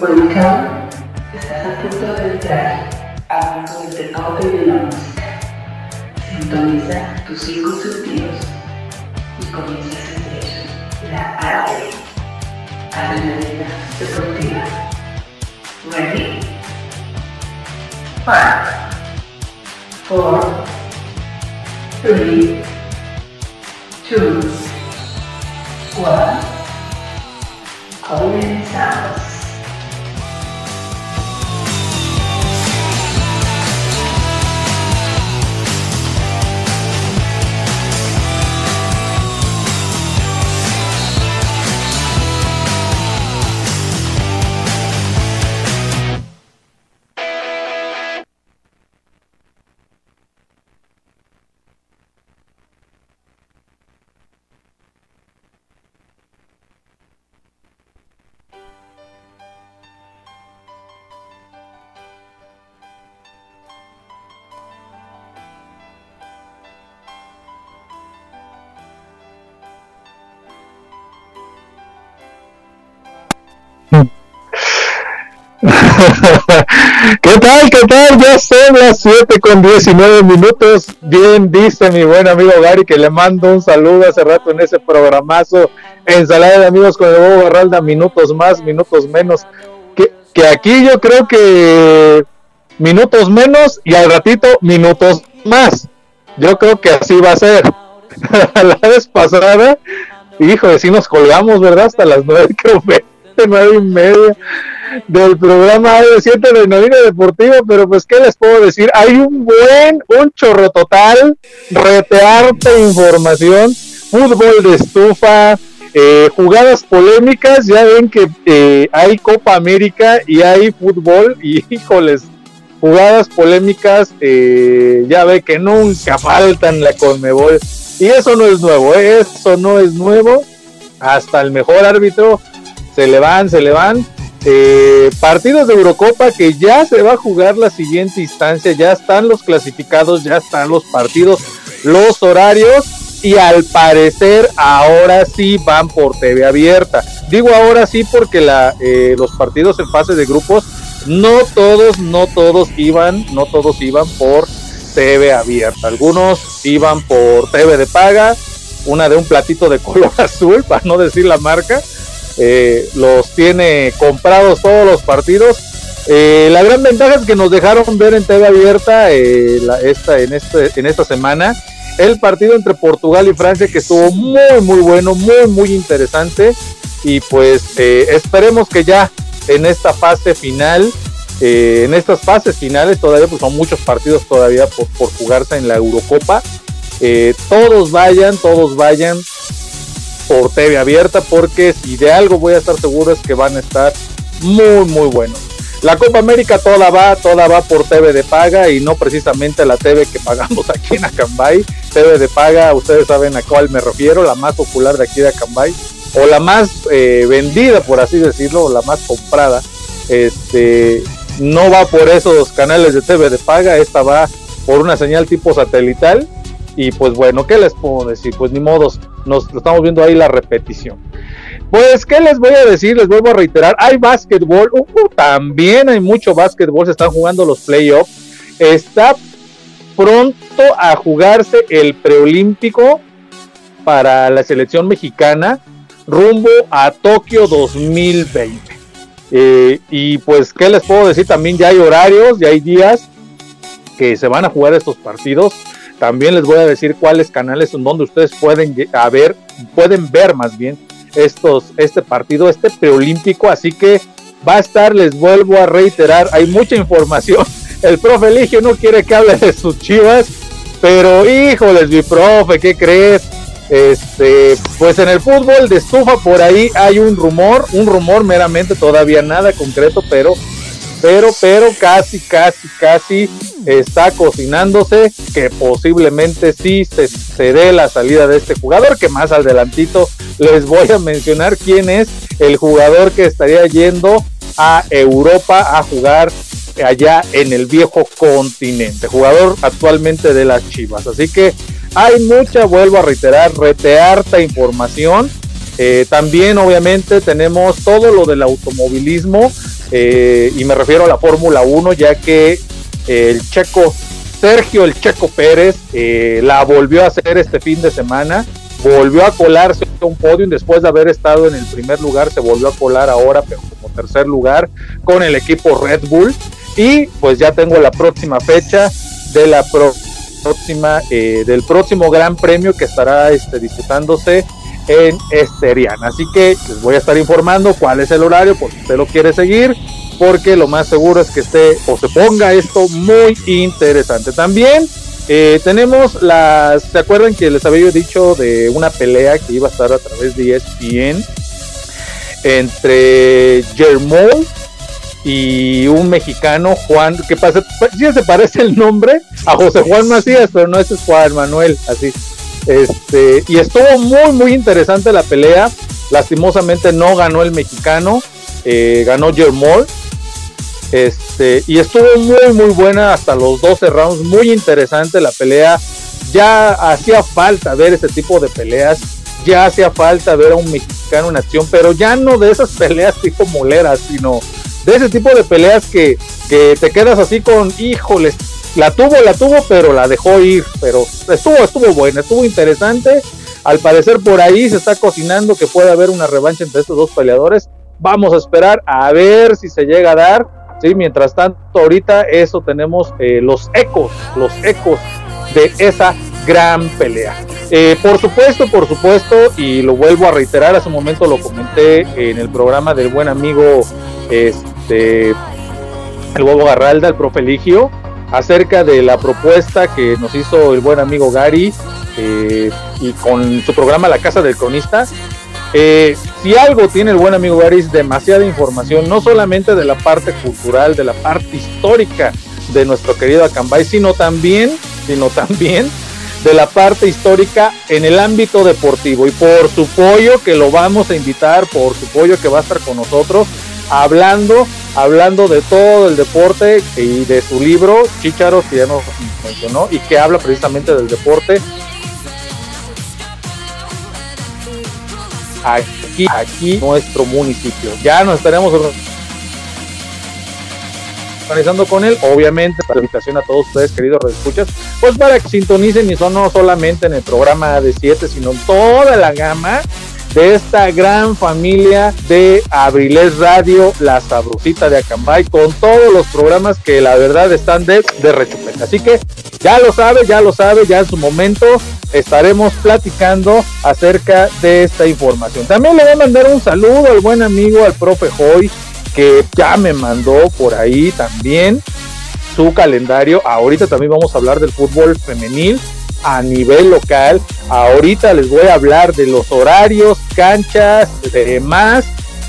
Involucrado, estás a punto de entrar al mundo del y de la música. Sintoniza tus cinco sentidos y comienza a sentir la arte, adrenalina deportiva. Ready? Five, four, three, two, one. Comenzamos. ¿Qué tal? ¿Qué tal? Ya son las 7 con 19 minutos. Bien dice mi buen amigo Gary que le mando un saludo hace rato en ese programazo. Ensalada de amigos con el Bobo Barralda, minutos más, minutos menos. Que, aquí yo creo que minutos menos y al ratito minutos más. Yo creo que así va a ser. la vez pasada, hijo, si nos colgamos, ¿verdad? Hasta las 9, creo, 9 y media del programa de 7 de Novina Deportivo, pero pues qué les puedo decir, hay un buen, un chorro total, retearte información, fútbol de estufa, eh, jugadas polémicas, ya ven que eh, hay Copa América y hay fútbol y híjoles, jugadas polémicas, eh, ya ve que nunca faltan la Conmebol y eso no es nuevo, eso no es nuevo, hasta el mejor árbitro se le van, se le van eh, partidos de Eurocopa que ya se va a jugar la siguiente instancia, ya están los clasificados, ya están los partidos, los horarios y al parecer ahora sí van por TV abierta. Digo ahora sí porque la, eh, los partidos en fase de grupos no todos, no todos iban, no todos iban por TV abierta. Algunos iban por TV de paga, una de un platito de color azul, para no decir la marca eh, los tiene comprados todos los partidos. Eh, la gran ventaja es que nos dejaron ver en TV abierta eh, esta, en, este, en esta semana el partido entre Portugal y Francia que estuvo muy muy bueno, muy muy interesante y pues esperemos que ya en esta fase final, en estas fases finales todavía pues son muchos partidos todavía por, por jugarse en la Eurocopa, todos vayan, todos vayan, por TV abierta porque si de algo voy a estar seguro es que van a estar muy muy buenos. La Copa América toda va, toda va por TV de paga y no precisamente la TV que pagamos aquí en Acambay. TV de paga, ustedes saben a cuál me refiero, la más popular de aquí de Acambay o la más eh, vendida, por así decirlo, o la más comprada. Este no va por esos canales de TV de paga, esta va por una señal tipo satelital y pues bueno, ¿qué les puedo decir? Pues ni modos, nos estamos viendo ahí la repetición. Pues, ¿qué les voy a decir? Les vuelvo a reiterar, hay básquetbol, uh, también hay mucho básquetbol, se están jugando los playoffs. Está pronto a jugarse el preolímpico para la selección mexicana rumbo a Tokio 2020. Eh, y pues, ¿qué les puedo decir? También ya hay horarios, ya hay días que se van a jugar estos partidos. También les voy a decir cuáles canales son donde ustedes pueden ver, pueden ver más bien estos, este partido, este preolímpico. Así que va a estar, les vuelvo a reiterar, hay mucha información. El profe Eligio no quiere que hable de sus chivas, Pero híjoles, mi profe, ¿qué crees? Este, pues en el fútbol de estufa por ahí hay un rumor, un rumor meramente, todavía nada concreto, pero pero, pero casi, casi, casi está cocinándose que posiblemente sí se, se dé la salida de este jugador, que más adelantito les voy a mencionar quién es el jugador que estaría yendo a Europa a jugar allá en el viejo continente, jugador actualmente de las Chivas. Así que hay mucha, vuelvo a reiterar, retearta información. Eh, también obviamente tenemos todo lo del automovilismo eh, y me refiero a la Fórmula 1 ya que eh, el checo Sergio el Checo Pérez la volvió a hacer este fin de semana, volvió a colarse a un podio después de haber estado en el primer lugar, se volvió a colar ahora, pero como tercer lugar con el equipo Red Bull. Y pues ya tengo la próxima fecha de la próxima del próximo Gran Premio que estará este, disputándose en Esterian. Así que les voy a estar informando cuál es el horario, por si usted lo quiere seguir, porque lo más seguro es que esté o se ponga esto muy interesante. También eh, tenemos las, ¿se acuerdan que les había dicho de una pelea que iba a estar a través de ESPN entre Germol y un mexicano, Juan, que pasa, sí se parece el nombre a José Juan Macías, pero no ese es Juan Manuel, así. Este, y estuvo muy, muy interesante la pelea. Lastimosamente no ganó el mexicano, eh, ganó Jermol. Este, y estuvo muy, muy buena hasta los 12 rounds. Muy interesante la pelea. Ya hacía falta ver este tipo de peleas. Ya hacía falta ver a un mexicano en acción, pero ya no de esas peleas tipo moleras, sino de ese tipo de peleas que, que te quedas así con, híjoles, la tuvo, la tuvo, pero la dejó ir. Pero estuvo, estuvo buena, estuvo interesante. Al parecer por ahí se está cocinando que puede haber una revancha entre estos dos peleadores. Vamos a esperar a ver si se llega a dar. Sí, mientras tanto, ahorita eso tenemos eh, los ecos, los ecos de esa gran pelea. Eh, por supuesto, por supuesto, y lo vuelvo a reiterar, hace un momento lo comenté en el programa del buen amigo este el huevo Garralda, el profe Ligio, acerca de la propuesta que nos hizo el buen amigo Gary eh, y con su programa La Casa del Cronista. Eh, si algo tiene el buen amigo Gary es demasiada información, no solamente de la parte cultural, de la parte histórica de nuestro querido Acambay, sino también, sino también de la parte histórica en el ámbito deportivo. Y por su pollo que lo vamos a invitar, por su pollo que va a estar con nosotros, hablando, hablando de todo el deporte y de su libro, Chicharos, que ya nos mencionó, y que habla precisamente del deporte. Aquí, aquí, nuestro municipio. Ya nos estaremos organizando con él, obviamente, para invitación a todos ustedes, queridos escuchas, pues para que sintonicen y son no solamente en el programa de 7, sino en toda la gama de esta gran familia de Abriles Radio, La Sabrosita de Acambay, con todos los programas que la verdad están de, de rechupete. Así que ya lo sabe, ya lo sabe, ya en su momento estaremos platicando acerca de esta información. También le voy a mandar un saludo al buen amigo, al profe Hoy, que ya me mandó por ahí también su calendario. Ahorita también vamos a hablar del fútbol femenil a nivel local. Ahorita les voy a hablar de los horarios, canchas, demás.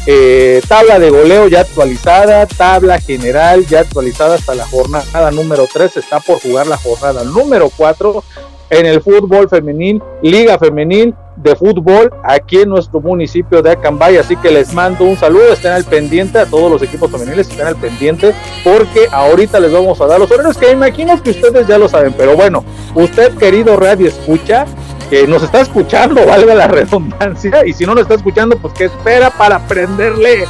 Eh, tabla de goleo ya actualizada, tabla general ya actualizada hasta la jornada número 3, está por jugar la jornada número 4 en el fútbol femenil, liga femenil de fútbol aquí en nuestro municipio de Acambay. Así que les mando un saludo, estén al pendiente a todos los equipos femeniles, estén al pendiente porque ahorita les vamos a dar los horarios que imagino que ustedes ya lo saben. Pero bueno, usted querido radio escucha, que nos está escuchando, valga la redundancia, y si no nos está escuchando, pues que espera para prenderle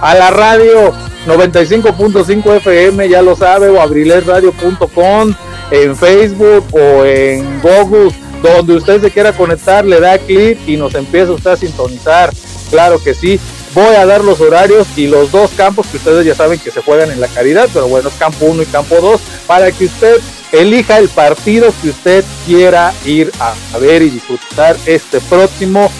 a la radio 95.5 FM, ya lo sabe, o abrilesradio.com en Facebook o en Google, donde usted se quiera conectar, le da clic y nos empieza usted a sintonizar. Claro que sí. Voy a dar los horarios y los dos campos que ustedes ya saben que se juegan en la caridad, pero bueno, es campo 1 y campo 2, para que usted elija el partido que usted quiera ir a, ver y disfrutar este próximo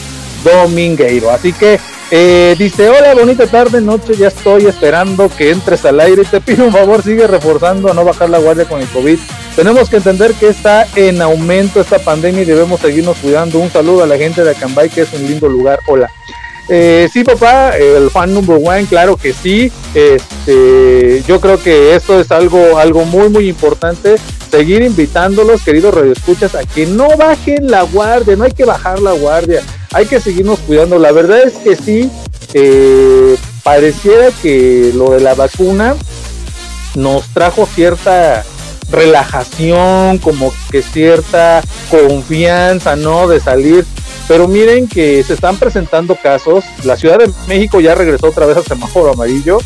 domingueiro. Así que eh, dice, hola, bonita tarde, noche, ya estoy esperando que entres al aire. Te pido un favor, sigue reforzando a no bajar la guardia con el COVID tenemos que entender que está en aumento esta pandemia y debemos seguirnos cuidando. Un saludo a la gente de Acambay, que es un lindo lugar. Hola. Eh, sí, papá, el fan number one, claro que sí. Este, yo creo que esto es algo, algo muy, muy importante. Seguir invitándolos, queridos radioescuchas, a que no bajen la guardia. No hay que bajar la guardia. Hay que seguirnos cuidando. La verdad es que sí, eh, pareciera que lo de la vacuna nos trajo cierta relajación, como que cierta confianza, ¿no? De salir. Pero miren que se están presentando casos. La Ciudad de México ya regresó otra vez al semáforo amarillo.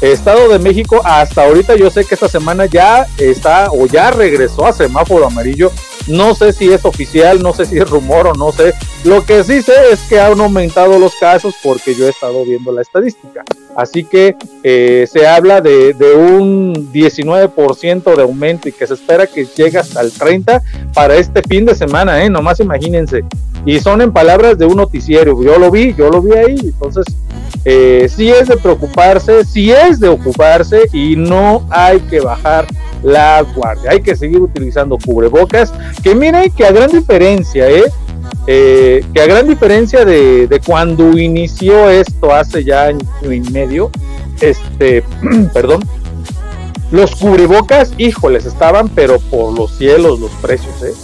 Estado de México hasta ahorita yo sé que esta semana ya está o ya regresó a semáforo amarillo. No sé si es oficial, no sé si es rumor o no sé. Lo que sí sé es que han aumentado los casos porque yo he estado viendo la estadística. Así que eh, se habla de, un 19% de aumento y que se espera que llegue hasta el 30% para este fin de semana, ¿eh? Nomás imagínense. Y son en palabras de un noticiero. Yo lo vi, yo lo vi ahí. Entonces, eh, sí es de preocuparse, sí es de ocuparse y no hay que bajar la guardia. Hay que seguir utilizando cubrebocas, que miren que a gran diferencia, ¿eh? eh que a gran diferencia de, cuando inició esto hace ya año y medio, este, perdón, los cubrebocas, híjoles, estaban pero por los cielos los precios, ¿eh?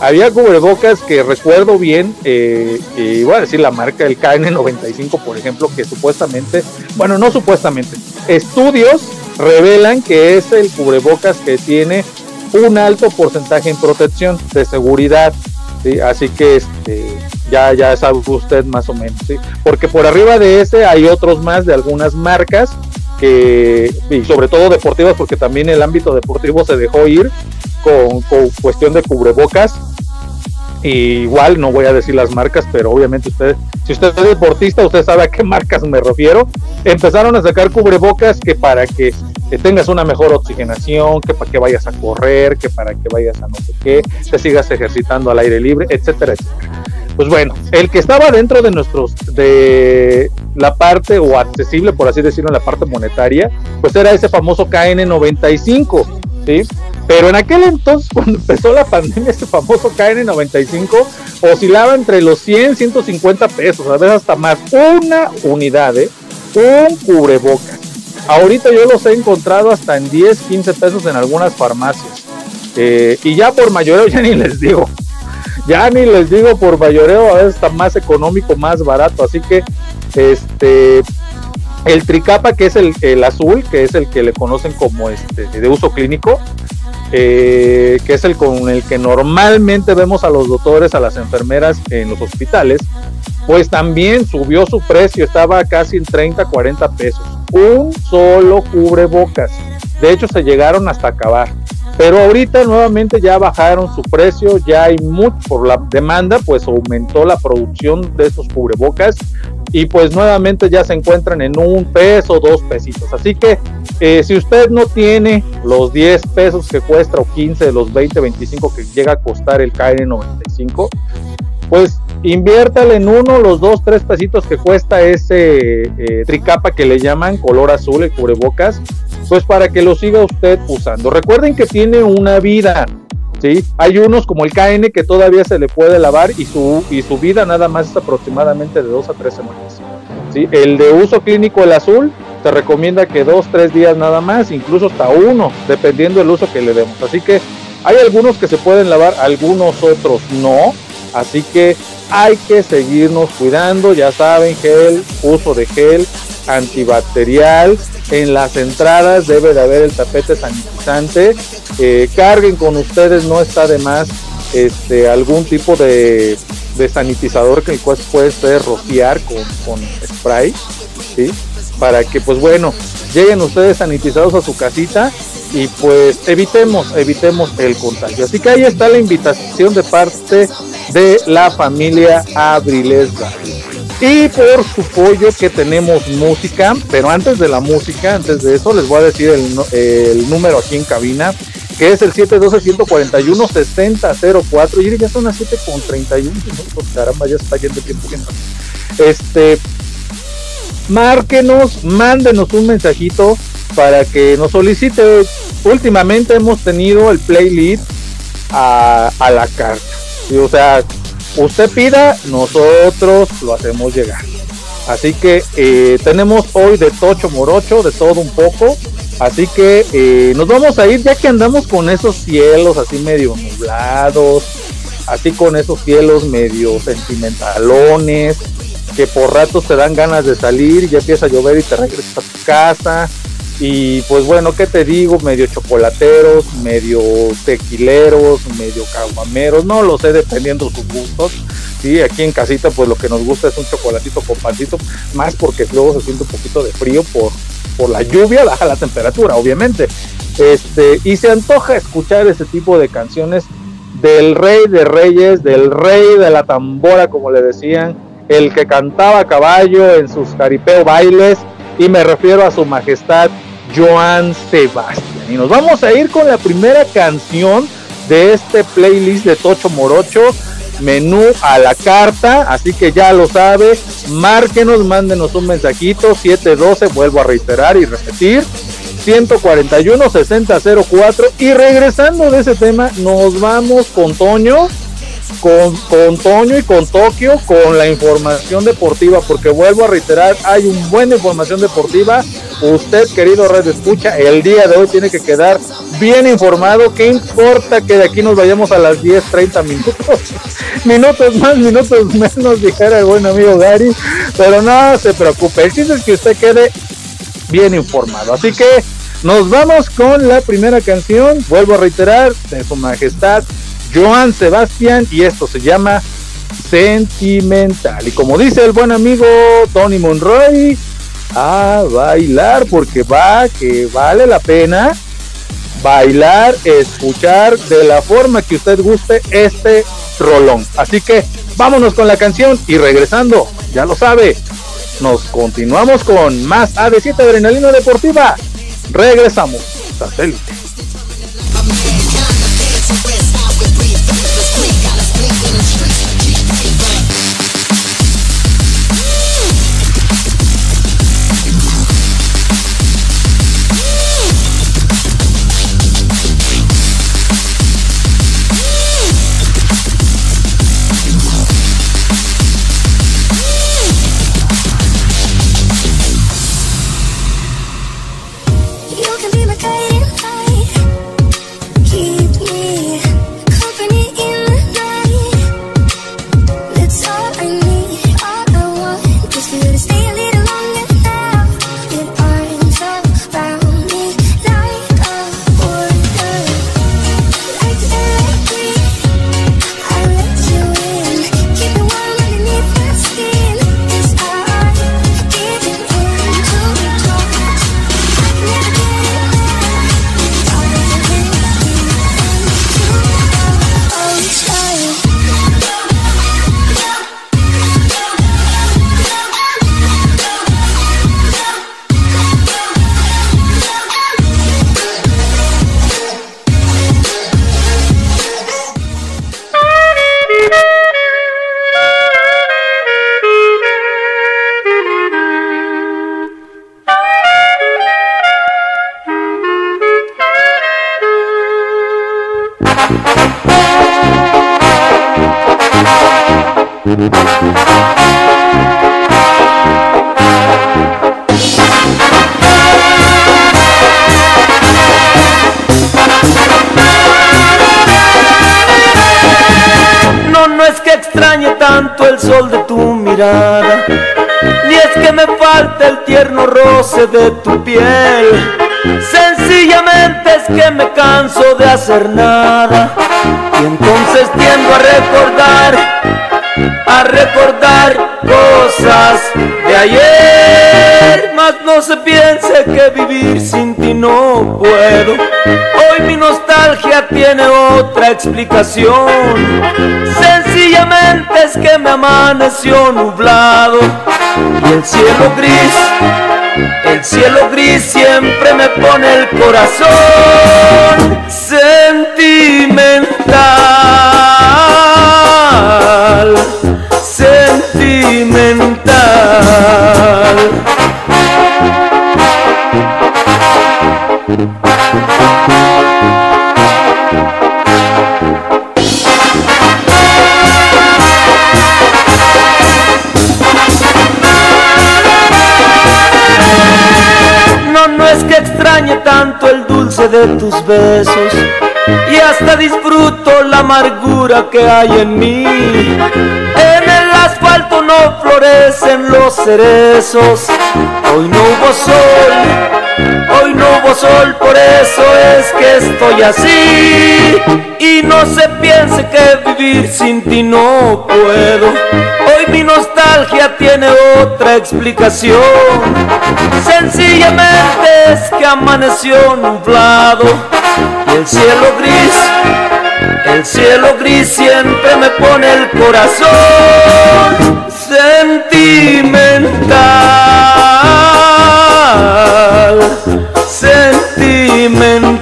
Había cubrebocas que recuerdo bien, eh, y voy a decir la marca, el KN95, por ejemplo, que supuestamente, bueno, no supuestamente, estudios revelan que es el cubrebocas que tiene un alto porcentaje en protección de seguridad. Así que este, ya, ya sabe usted más o menos. Porque por arriba de ese hay otros más de algunas marcas que, y sobre todo deportivas, porque también el ámbito deportivo se dejó ir con, con cuestión de cubrebocas igual no voy a decir las marcas, pero obviamente usted, si usted es deportista, usted sabe a qué marcas me refiero. Empezaron a sacar cubrebocas que para que, tengas una mejor oxigenación, que para que vayas a correr, que para que vayas a no sé qué, te sigas ejercitando al aire libre, etcétera, etcétera. Pues bueno, el que estaba dentro de nuestros, de la parte o accesible, por así decirlo, en la parte monetaria, pues era ese famoso KN95, ¿sí? Pero en aquel entonces, cuando empezó la pandemia, este famoso KN95 oscilaba entre los 100, 150 pesos, a veces hasta más. Una unidad, ¿eh? Un cubrebocas. Ahorita yo los he encontrado hasta en 10, 15 pesos en algunas farmacias. Eh, y ya por mayoreo ya ni les digo. Ya ni les digo por mayoreo, a veces está más económico, más barato. Así que, este, el tricapa, que es el, el, azul, que es el que le conocen como este de uso clínico, eh, que es el con el que normalmente vemos a los doctores, a las enfermeras en los hospitales, pues también subió su precio, estaba casi en 30, 40 pesos. Un solo cubrebocas. De hecho, se llegaron hasta acabar. Pero ahorita nuevamente ya bajaron su precio, ya hay mucho por la demanda, pues aumentó la producción de estos cubrebocas y pues nuevamente ya se encuentran en un peso, dos pesitos. Así que eh, si usted no tiene los 10 pesos que cuesta o 15 de los 20, 25 que llega a costar el KN95, pues inviértale en uno, los dos, tres pesitos que cuesta ese eh, tricapa que le llaman color azul, el cubrebocas, pues para que lo siga usted usando. Recuerden que tiene una vida. ¿sí? Hay unos como el KN que todavía se le puede lavar y su, y su vida nada más es aproximadamente de dos a tres semanas. ¿sí? El de uso clínico, el azul, se recomienda que dos, tres días nada más, incluso hasta uno, dependiendo del uso que le demos. Así que hay algunos que se pueden lavar, algunos otros no. Así que hay que seguirnos cuidando, ya saben, gel, uso de gel antibacterial. En las entradas debe de haber el tapete sanitizante. Eh, carguen con ustedes, no está de más este, algún tipo de, sanitizador que el cual puede ser rociar con, con spray, ¿sí? Para que, pues bueno, lleguen ustedes sanitizados a su casita y pues evitemos, evitemos el contagio. Así que ahí está la invitación de parte de la familia Abrilesga. Y por su pollo que tenemos música, pero antes de la música, antes de eso les voy a decir el, número aquí en cabina, que es el 712-141-6004. Y ya son las 7 con 31 minutos, caramba, ya está yendo tiempo que Este, márquenos, mándenos un mensajito para que nos solicite últimamente hemos tenido el playlist a, la carta. o sea, usted pida, nosotros lo hacemos llegar. Así que eh, tenemos hoy de Tocho Morocho, de todo un poco. Así que eh, nos vamos a ir ya que andamos con esos cielos así medio nublados, así con esos cielos medio sentimentalones, que por ratos te dan ganas de salir, y ya empieza a llover y te regresas a tu casa. Y pues bueno, ¿qué te digo? Medio chocolateros, medio tequileros, medio caguameros, no lo sé, dependiendo sus gustos. Sí, aquí en casita pues lo que nos gusta es un chocolatito con pancito, más porque luego se siente un poquito de frío por, por la lluvia, baja la temperatura, obviamente. Este, y se antoja escuchar ese tipo de canciones del rey de reyes, del rey de la tambora, como le decían, el que cantaba a caballo en sus jaripeo bailes, y me refiero a su majestad Joan Sebastián. Y nos vamos a ir con la primera canción de este playlist de Tocho Morocho, menú a la carta, así que ya lo sabe, márquenos, mándenos un mensajito, 712, vuelvo a reiterar y repetir, 141 6004 y regresando de ese tema, nos vamos con Toño con, con Toño y con Tokio con la información deportiva, porque vuelvo a reiterar, hay un buena información deportiva. Usted, querido Red Escucha, el día de hoy tiene que quedar bien informado. ¿Qué importa que de aquí nos vayamos a las 10, 30 minutos? minutos más, minutos menos, dijera el buen amigo Gary. Pero no se preocupe, el chiste es que usted quede bien informado. Así que nos vamos con la primera canción, vuelvo a reiterar, de su majestad Joan Sebastián y esto se llama Sentimental. Y como dice el buen amigo Tony Monroy, a bailar porque va, que vale la pena bailar, escuchar de la forma que usted guste este rolón. Así que vámonos con la canción y regresando, ya lo sabe, nos continuamos con más AD7 Adrenalina Deportiva. Regresamos. Satélite. Ni es que me falte el tierno roce de tu piel. Sencillamente es que me canso de hacer nada y entonces tiendo a recordar a recordar cosas de ayer. No se piense que vivir sin ti no puedo. Hoy mi nostalgia tiene otra explicación. Sencillamente es que me amaneció nublado y el cielo gris. El cielo gris siempre me pone el corazón sentimental sentimental. No, no es que extrañe tanto el dulce de tus besos y hasta disfruto la amargura que hay en mí. En el asfalto no florecen los cerezos, hoy no hubo sol hoy no hubo sol, por eso es que estoy así. Y no se piense que vivir sin ti no puedo, hoy mi nostalgia tiene otra explicación. Sencillamente es que amaneció nublado y el cielo gris, el cielo gris siempre me pone el corazón sentimental, sentimental.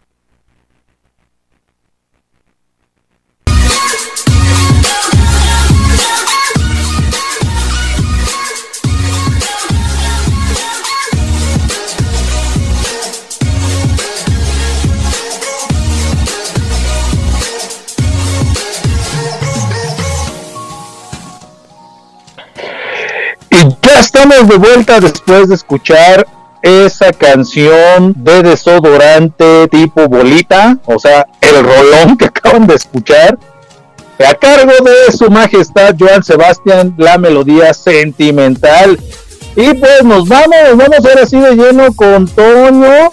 Estamos de vuelta después de escuchar esa canción de desodorante tipo bolita, o sea, el rolón que acaban de escuchar, a cargo de su majestad Joan Sebastián, la melodía sentimental. Y pues nos vamos, nos vamos ahora sí de lleno con Toño,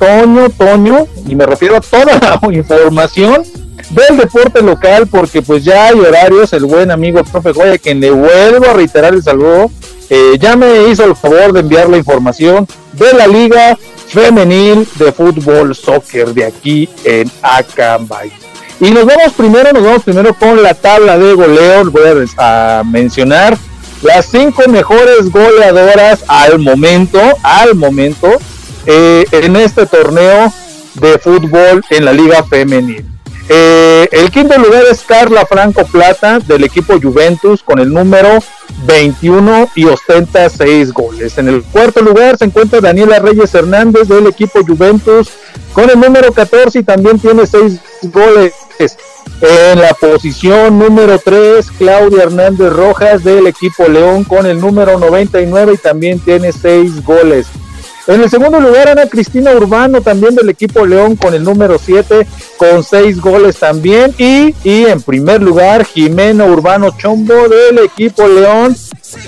Toño, Toño, y me refiero a toda la información del deporte local, porque pues ya hay horarios, el buen amigo profe Goya, quien le vuelvo a reiterar el saludo, eh, ya me hizo el favor de enviar la información de la liga femenil de fútbol soccer de aquí en Acambay. Y nos vamos primero, nos vamos primero con la tabla de goleo, voy a, mencionar las cinco mejores goleadoras al momento, al momento, eh, en este torneo de fútbol en la liga femenil. Eh, el quinto lugar es Carla Franco Plata del equipo Juventus con el número 21 y ostenta 6 goles. En el cuarto lugar se encuentra Daniela Reyes Hernández del equipo Juventus con el número 14 y también tiene 6 goles. En la posición número 3, Claudia Hernández Rojas del equipo León con el número 99 y también tiene 6 goles. En el segundo lugar, Ana Cristina Urbano, también del equipo León, con el número 7, con 6 goles también. Y, y en primer lugar, Jimena Urbano Chombo del equipo León,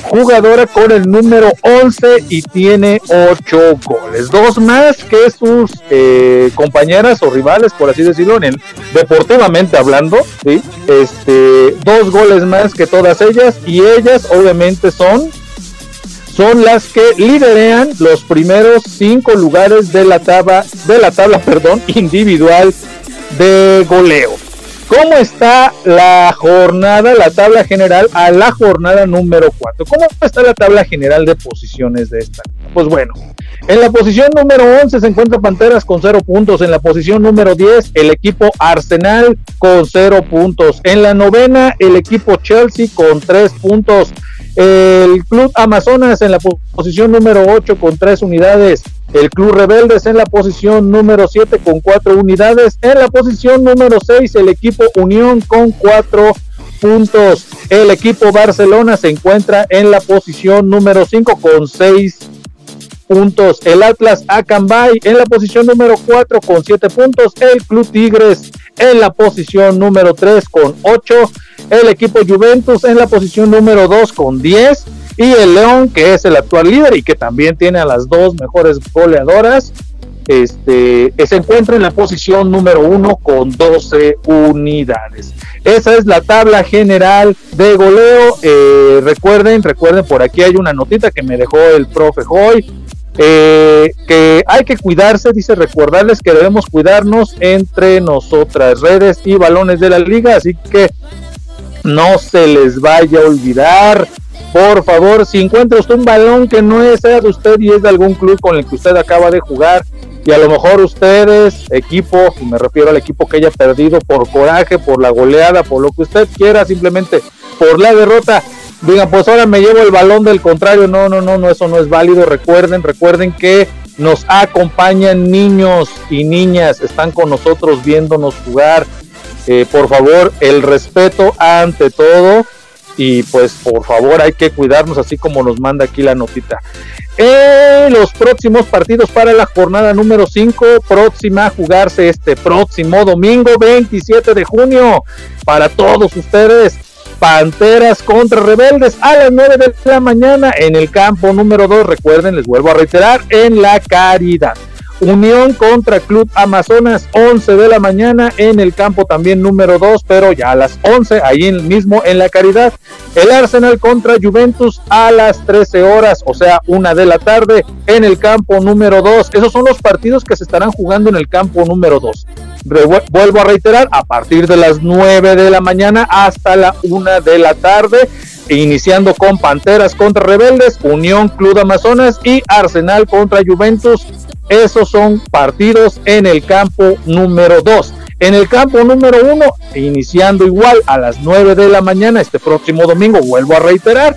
jugadora con el número 11 y tiene 8 goles. Dos más que sus eh, compañeras o rivales, por así decirlo, en el, deportivamente hablando. ¿sí? Este, dos goles más que todas ellas y ellas obviamente son son las que liderean los primeros cinco lugares de la tabla, de la tabla, perdón, individual de goleo. ¿Cómo está la jornada, la tabla general a la jornada número 4? ¿Cómo está la tabla general de posiciones de esta? Pues bueno, en la posición número 11 se encuentra Panteras con 0 puntos. En la posición número 10, el equipo Arsenal con 0 puntos. En la novena, el equipo Chelsea con 3 puntos. El Club Amazonas en la posición número 8 con 3 unidades. El Club Rebeldes en la posición número 7 con 4 unidades. En la posición número 6 el equipo Unión con 4 puntos. El equipo Barcelona se encuentra en la posición número 5 con 6 puntos. El Atlas Acambay en la posición número 4 con 7 puntos. El Club Tigres en la posición número 3 con 8. El equipo Juventus en la posición número 2 con 10. Y el León, que es el actual líder y que también tiene a las dos mejores goleadoras, este, se encuentra en la posición número 1 con 12 unidades. Esa es la tabla general de goleo. Eh, recuerden, recuerden, por aquí hay una notita que me dejó el profe Hoy eh, que hay que cuidarse, dice recordarles que debemos cuidarnos entre nosotras, redes y balones de la liga, así que no se les vaya a olvidar. Por favor, si encuentra usted un balón que no es de usted y es de algún club con el que usted acaba de jugar, y a lo mejor ustedes, equipo, y me refiero al equipo que haya perdido por coraje, por la goleada, por lo que usted quiera, simplemente por la derrota, digan, pues ahora me llevo el balón del contrario. No, no, no, no, eso no es válido. Recuerden, recuerden que nos acompañan niños y niñas, están con nosotros viéndonos jugar. Eh, por favor, el respeto ante todo. Y pues por favor hay que cuidarnos así como nos manda aquí la notita. En los próximos partidos para la jornada número 5, próxima a jugarse este próximo domingo 27 de junio. Para todos ustedes, Panteras contra Rebeldes a las 9 de la mañana en el campo número 2. Recuerden, les vuelvo a reiterar, en la Caridad. Unión contra Club Amazonas, 11 de la mañana en el campo también número 2, pero ya a las 11, ahí mismo en la Caridad. El Arsenal contra Juventus a las 13 horas, o sea, una de la tarde en el campo número 2. Esos son los partidos que se estarán jugando en el campo número 2. Vuelvo a reiterar, a partir de las 9 de la mañana hasta la 1 de la tarde iniciando con Panteras contra Rebeldes, Unión Club Amazonas y Arsenal contra Juventus esos son partidos en el campo número 2. En el campo número 1, iniciando igual a las 9 de la mañana este próximo domingo, vuelvo a reiterar,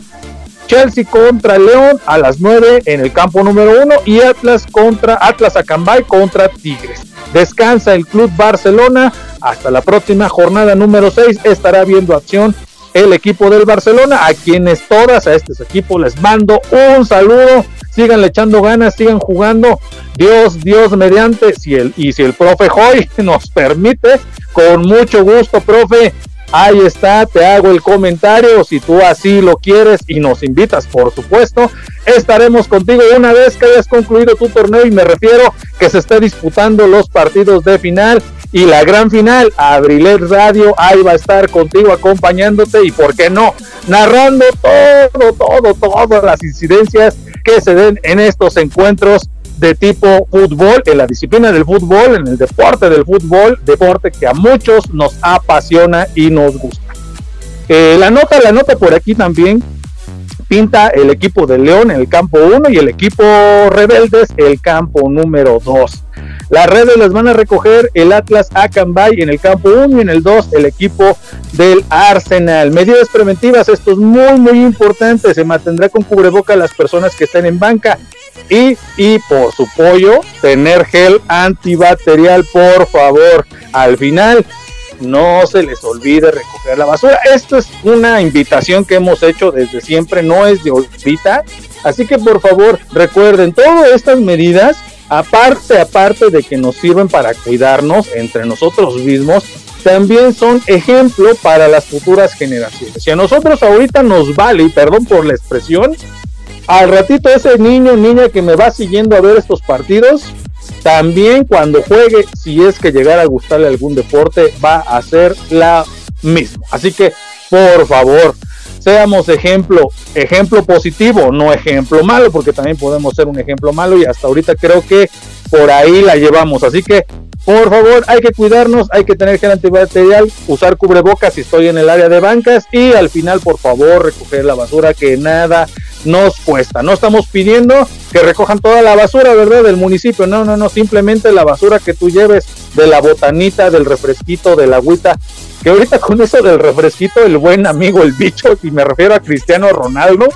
Chelsea contra León a las 9 en el campo número 1 y Atlas contra Atlas Acambay contra Tigres. Descansa el Club Barcelona. Hasta la próxima jornada número 6 estará viendo acción el equipo del Barcelona, a quienes todas a estos equipos les mando un saludo, sigan echando ganas, sigan jugando, Dios, Dios mediante, el, y si el profe Hoy nos permite, con mucho gusto, profe, ahí está, te hago el comentario, si tú así lo quieres y nos invitas, por supuesto, estaremos contigo una vez que hayas concluido tu torneo y me refiero que se esté disputando los partidos de final y la gran final, Abrilet Radio, ahí va a estar contigo acompañándote y, ¿por qué no? Narrando todo, todo, todas las incidencias que se den en estos encuentros de tipo fútbol, en la disciplina del fútbol, en el deporte del fútbol, deporte que a muchos nos apasiona y nos gusta. Eh, la nota, la nota por aquí también pinta el equipo de León en el campo 1 y el equipo Rebeldes el campo número 2. Las redes las van a recoger el Atlas Acambay en el campo 1 y en el 2 el equipo del Arsenal. Medidas preventivas, esto es muy muy importante, se mantendrá con cubreboca las personas que estén en banca y, y por su pollo tener gel antibacterial por favor. Al final no se les olvide recoger la basura. Esto es una invitación que hemos hecho desde siempre, no es de ahorita. Así que por favor recuerden todas estas medidas, aparte, aparte de que nos sirven para cuidarnos entre nosotros mismos, también son ejemplo para las futuras generaciones. Si a nosotros ahorita nos vale, y perdón por la expresión, al ratito ese niño, niña que me va siguiendo a ver estos partidos, también cuando juegue, si es que llegara a gustarle algún deporte, va a ser la misma. Así que, por favor, seamos ejemplo, ejemplo positivo, no ejemplo malo, porque también podemos ser un ejemplo malo y hasta ahorita creo que por ahí la llevamos. Así que, por favor, hay que cuidarnos, hay que tener gel antibacterial, usar cubrebocas si estoy en el área de bancas y al final, por favor, recoger la basura que nada nos cuesta. No estamos pidiendo que recojan toda la basura, ¿verdad? Del municipio. No, no, no, simplemente la basura que tú lleves de la botanita, del refresquito, de la agüita. Que ahorita con eso del refresquito, el buen amigo, el bicho, y me refiero a Cristiano Ronaldo,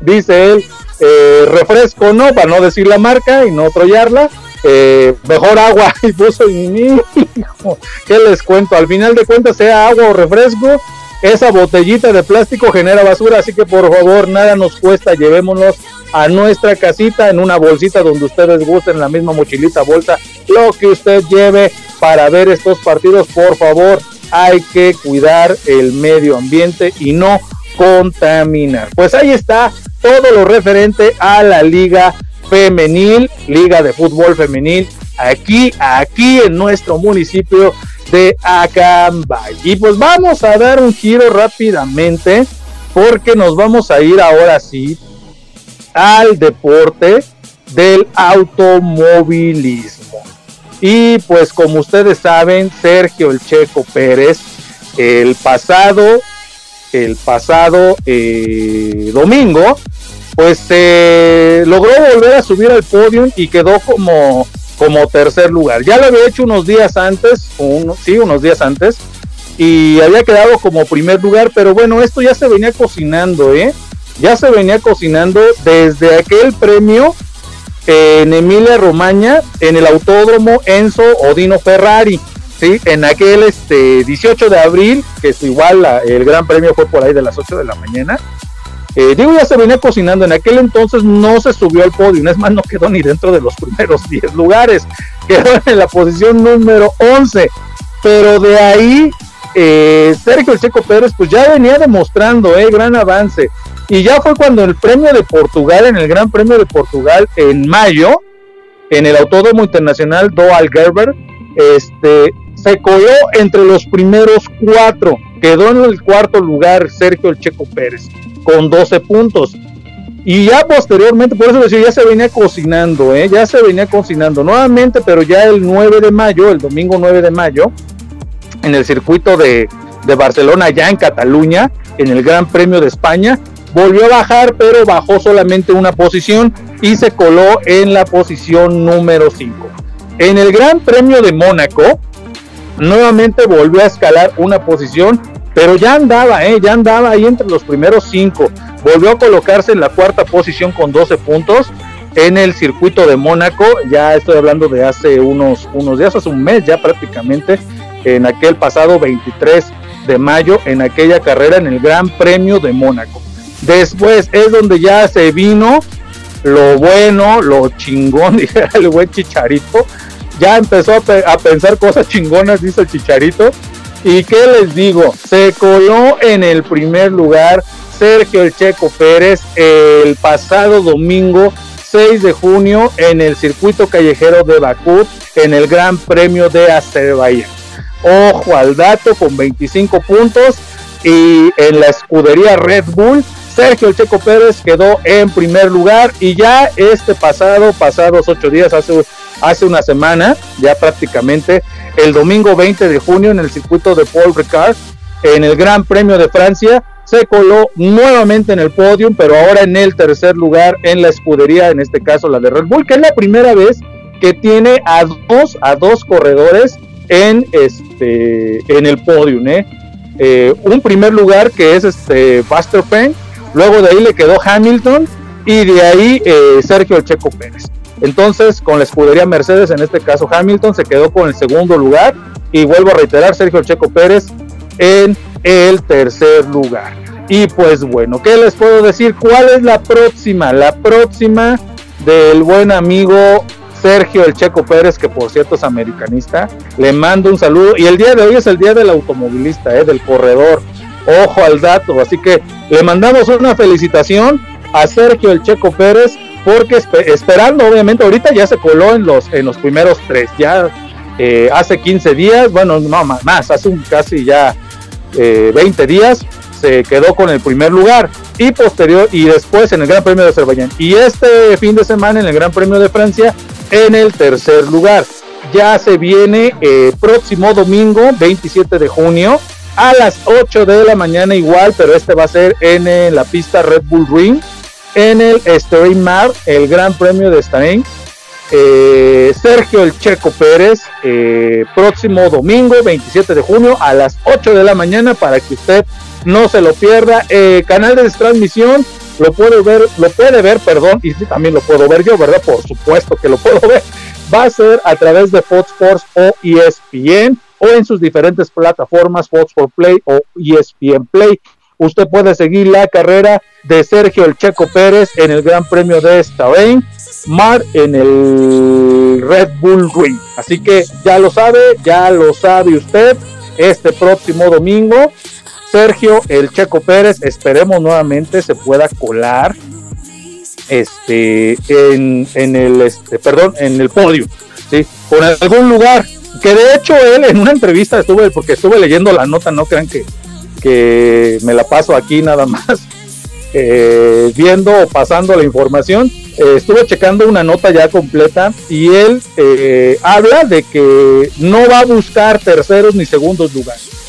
dice él, eh, refresco, ¿no? Para no decir la marca y no trollarla. Eh, mejor agua y puso mi hijo, ¿qué les cuento? Al final de cuentas, sea agua o refresco, esa botellita de plástico genera basura, así que por favor, nada nos cuesta, llevémonos a nuestra casita en una bolsita donde ustedes gusten, la misma mochilita, bolsa, lo que usted lleve para ver estos partidos, por favor, hay que cuidar el medio ambiente y no contaminar. Pues ahí está todo lo referente a la liga femenil, liga de fútbol femenil, aquí, aquí en nuestro municipio de Acambay. Y pues vamos a dar un giro rápidamente porque nos vamos a ir ahora sí al deporte del automovilismo. Y pues como ustedes saben, Sergio El Checo Pérez, el pasado, el pasado eh, domingo, pues se logró volver a subir al podio y quedó como como tercer lugar. Ya lo había hecho unos días antes, sí, unos días antes, y había quedado como primer lugar, pero bueno, esto ya se venía cocinando, ¿eh? Ya se venía cocinando desde aquel premio en Emilia Romagna, en el autódromo Enzo Odino Ferrari, ¿sí? En aquel este, 18 de abril, que igual, el gran premio fue por ahí de las 8 de la mañana, eh, digo, ya se venía cocinando. En aquel entonces no se subió al podio. Es más, no quedó ni dentro de los primeros 10 lugares. Quedó en la posición número 11. Pero de ahí, eh, Sergio El Checo Pérez, pues ya venía demostrando eh, gran avance. Y ya fue cuando el premio de Portugal, en el Gran Premio de Portugal, en mayo, en el Autódromo Internacional Do Gerber, este, se coló entre los primeros cuatro. Quedó en el cuarto lugar Sergio El Checo Pérez con 12 puntos. Y ya posteriormente, por eso decía, ya se venía cocinando, ¿eh? ya se venía cocinando nuevamente, pero ya el 9 de mayo, el domingo 9 de mayo, en el circuito de, de Barcelona, ya en Cataluña, en el Gran Premio de España, volvió a bajar, pero bajó solamente una posición y se coló en la posición número 5. En el Gran Premio de Mónaco, nuevamente volvió a escalar una posición pero ya andaba, ¿eh? ya andaba ahí entre los primeros cinco. Volvió a colocarse en la cuarta posición con 12 puntos en el circuito de Mónaco. Ya estoy hablando de hace unos, unos días, hace un mes ya prácticamente, en aquel pasado 23 de mayo, en aquella carrera en el Gran Premio de Mónaco. Después es donde ya se vino lo bueno, lo chingón, el buen Chicharito. Ya empezó a, a pensar cosas chingonas, dice el Chicharito y qué les digo, se coló en el primer lugar Sergio El Checo Pérez el pasado domingo 6 de junio en el circuito callejero de Bakú en el Gran Premio de Azerbaiyán. Ojo al dato con 25 puntos y en la escudería Red Bull Sergio Checo Pérez quedó en primer lugar y ya este pasado, pasados ocho días, hace, hace una semana, ya prácticamente el domingo 20 de junio en el circuito de Paul Ricard, en el Gran Premio de Francia, se coló nuevamente en el podio, pero ahora en el tercer lugar en la escudería, en este caso la de Red Bull, que es la primera vez que tiene a dos, a dos corredores en, este, en el podio. ¿eh? ¿eh? un primer lugar que es este Buster Penn, luego de ahí le quedó Hamilton y de ahí eh, Sergio Checo Pérez. Entonces, con la escudería Mercedes, en este caso Hamilton, se quedó con el segundo lugar. Y vuelvo a reiterar, Sergio Checo Pérez en el tercer lugar. Y pues bueno, ¿qué les puedo decir? ¿Cuál es la próxima? La próxima del buen amigo Sergio El Checo Pérez, que por cierto es americanista. Le mando un saludo. Y el día de hoy es el día del automovilista, ¿eh? del corredor. Ojo al dato. Así que le mandamos una felicitación a Sergio El Checo Pérez porque esperando obviamente ahorita ya se coló en los en los primeros tres ya eh, hace 15 días bueno no más hace un casi ya 20 eh, días se quedó con el primer lugar y posterior y después en el Gran Premio de Azerbaiyán y este fin de semana en el Gran Premio de Francia en el tercer lugar. Ya se viene eh, próximo domingo 27 de junio a las 8 de la mañana igual, pero este va a ser en, eh, la pista Red Bull Ring en el Stein Mar, el Gran Premio de Stein. Eh, Sergio El Checo Pérez, próximo domingo 27 de junio a las 8 de la mañana para que usted no se lo pierda. canal de transmisión lo puede ver, lo puede ver, perdón, y también lo puedo ver yo, ¿verdad? Por supuesto que lo puedo ver. Va a ser a través de Fox Sports o ESPN o en sus diferentes plataformas Fox for Play o ESPN Play. Usted puede seguir la carrera de Sergio El Checo Pérez en el Gran Premio de Bahrein, Mar en el Red Bull Ring. Así que ya lo sabe, ya lo sabe usted. Este próximo domingo Sergio El Checo Pérez, esperemos nuevamente se pueda colar este en, el este, perdón, en el podio, ¿sí? Por algún lugar. Que de hecho él en una entrevista estuve, porque estuve leyendo la nota, no crean que, que me la paso aquí nada más, eh, viendo o pasando la información. Eh, estuve checando una nota ya completa y él eh, habla de que no va a buscar terceros ni segundos lugares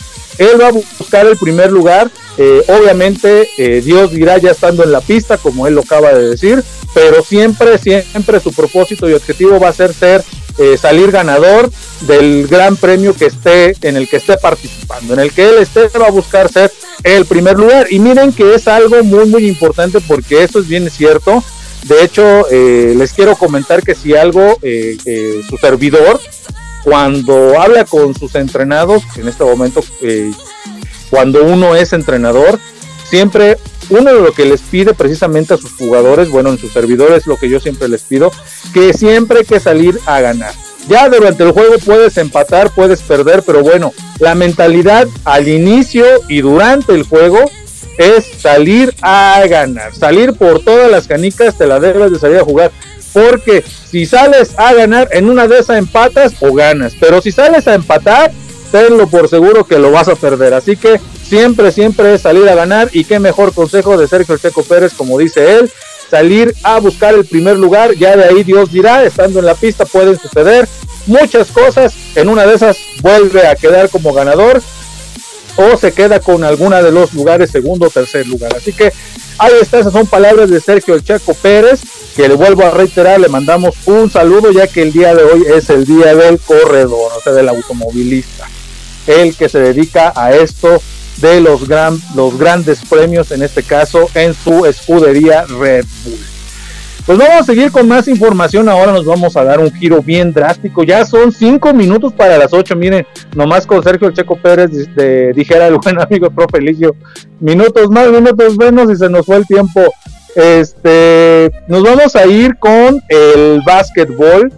él va a buscar el primer lugar. Eh, obviamente, eh, Dios dirá ya estando en la pista, como él lo acaba de decir, pero siempre, siempre su propósito y objetivo va a ser ser eh, salir ganador del gran premio que esté en el que esté participando, en el que él esté va a buscar ser el primer lugar. Y miren que es algo muy muy importante porque eso es bien cierto. De hecho, les quiero comentar que si algo su servidor cuando habla con sus entrenados, en este momento, eh, cuando uno es entrenador, siempre uno de lo que les pide precisamente a sus jugadores, bueno, en sus servidores, lo que yo siempre les pido, que siempre hay que salir a ganar. Ya durante el juego puedes empatar, puedes perder, pero bueno, la mentalidad al inicio y durante el juego es salir a ganar, salir por todas las canicas, te la debes de salir a jugar porque si sales a ganar en una de esas empatas o ganas, pero si sales a empatar, tenlo por seguro que lo vas a perder. Así que siempre, siempre es salir a ganar. Y qué mejor consejo de Sergio Checo Pérez, como dice él, salir a buscar el primer lugar, ya de ahí Dios dirá, estando en la pista pueden suceder muchas cosas, en una de esas vuelve a quedar como ganador o se queda con alguna de los lugares segundo o tercer lugar. Así que ahí está, esas son palabras de Sergio El Checo Pérez, que le vuelvo a reiterar, le mandamos un saludo ya que el día de hoy es el día del corredor, o sea, del automovilista, el que se dedica a esto de los, gran, los grandes premios, en este caso en su escudería Red Bull. Pues vamos a seguir con más información. Ahora nos vamos a dar un giro bien drástico. Ya son cinco minutos para las ocho. Miren, nomás con Sergio El Checo Pérez dijera el buen amigo profe Eligio. Minutos más, minutos menos y se nos fue el tiempo. Este, nos vamos a ir con el básquetbol.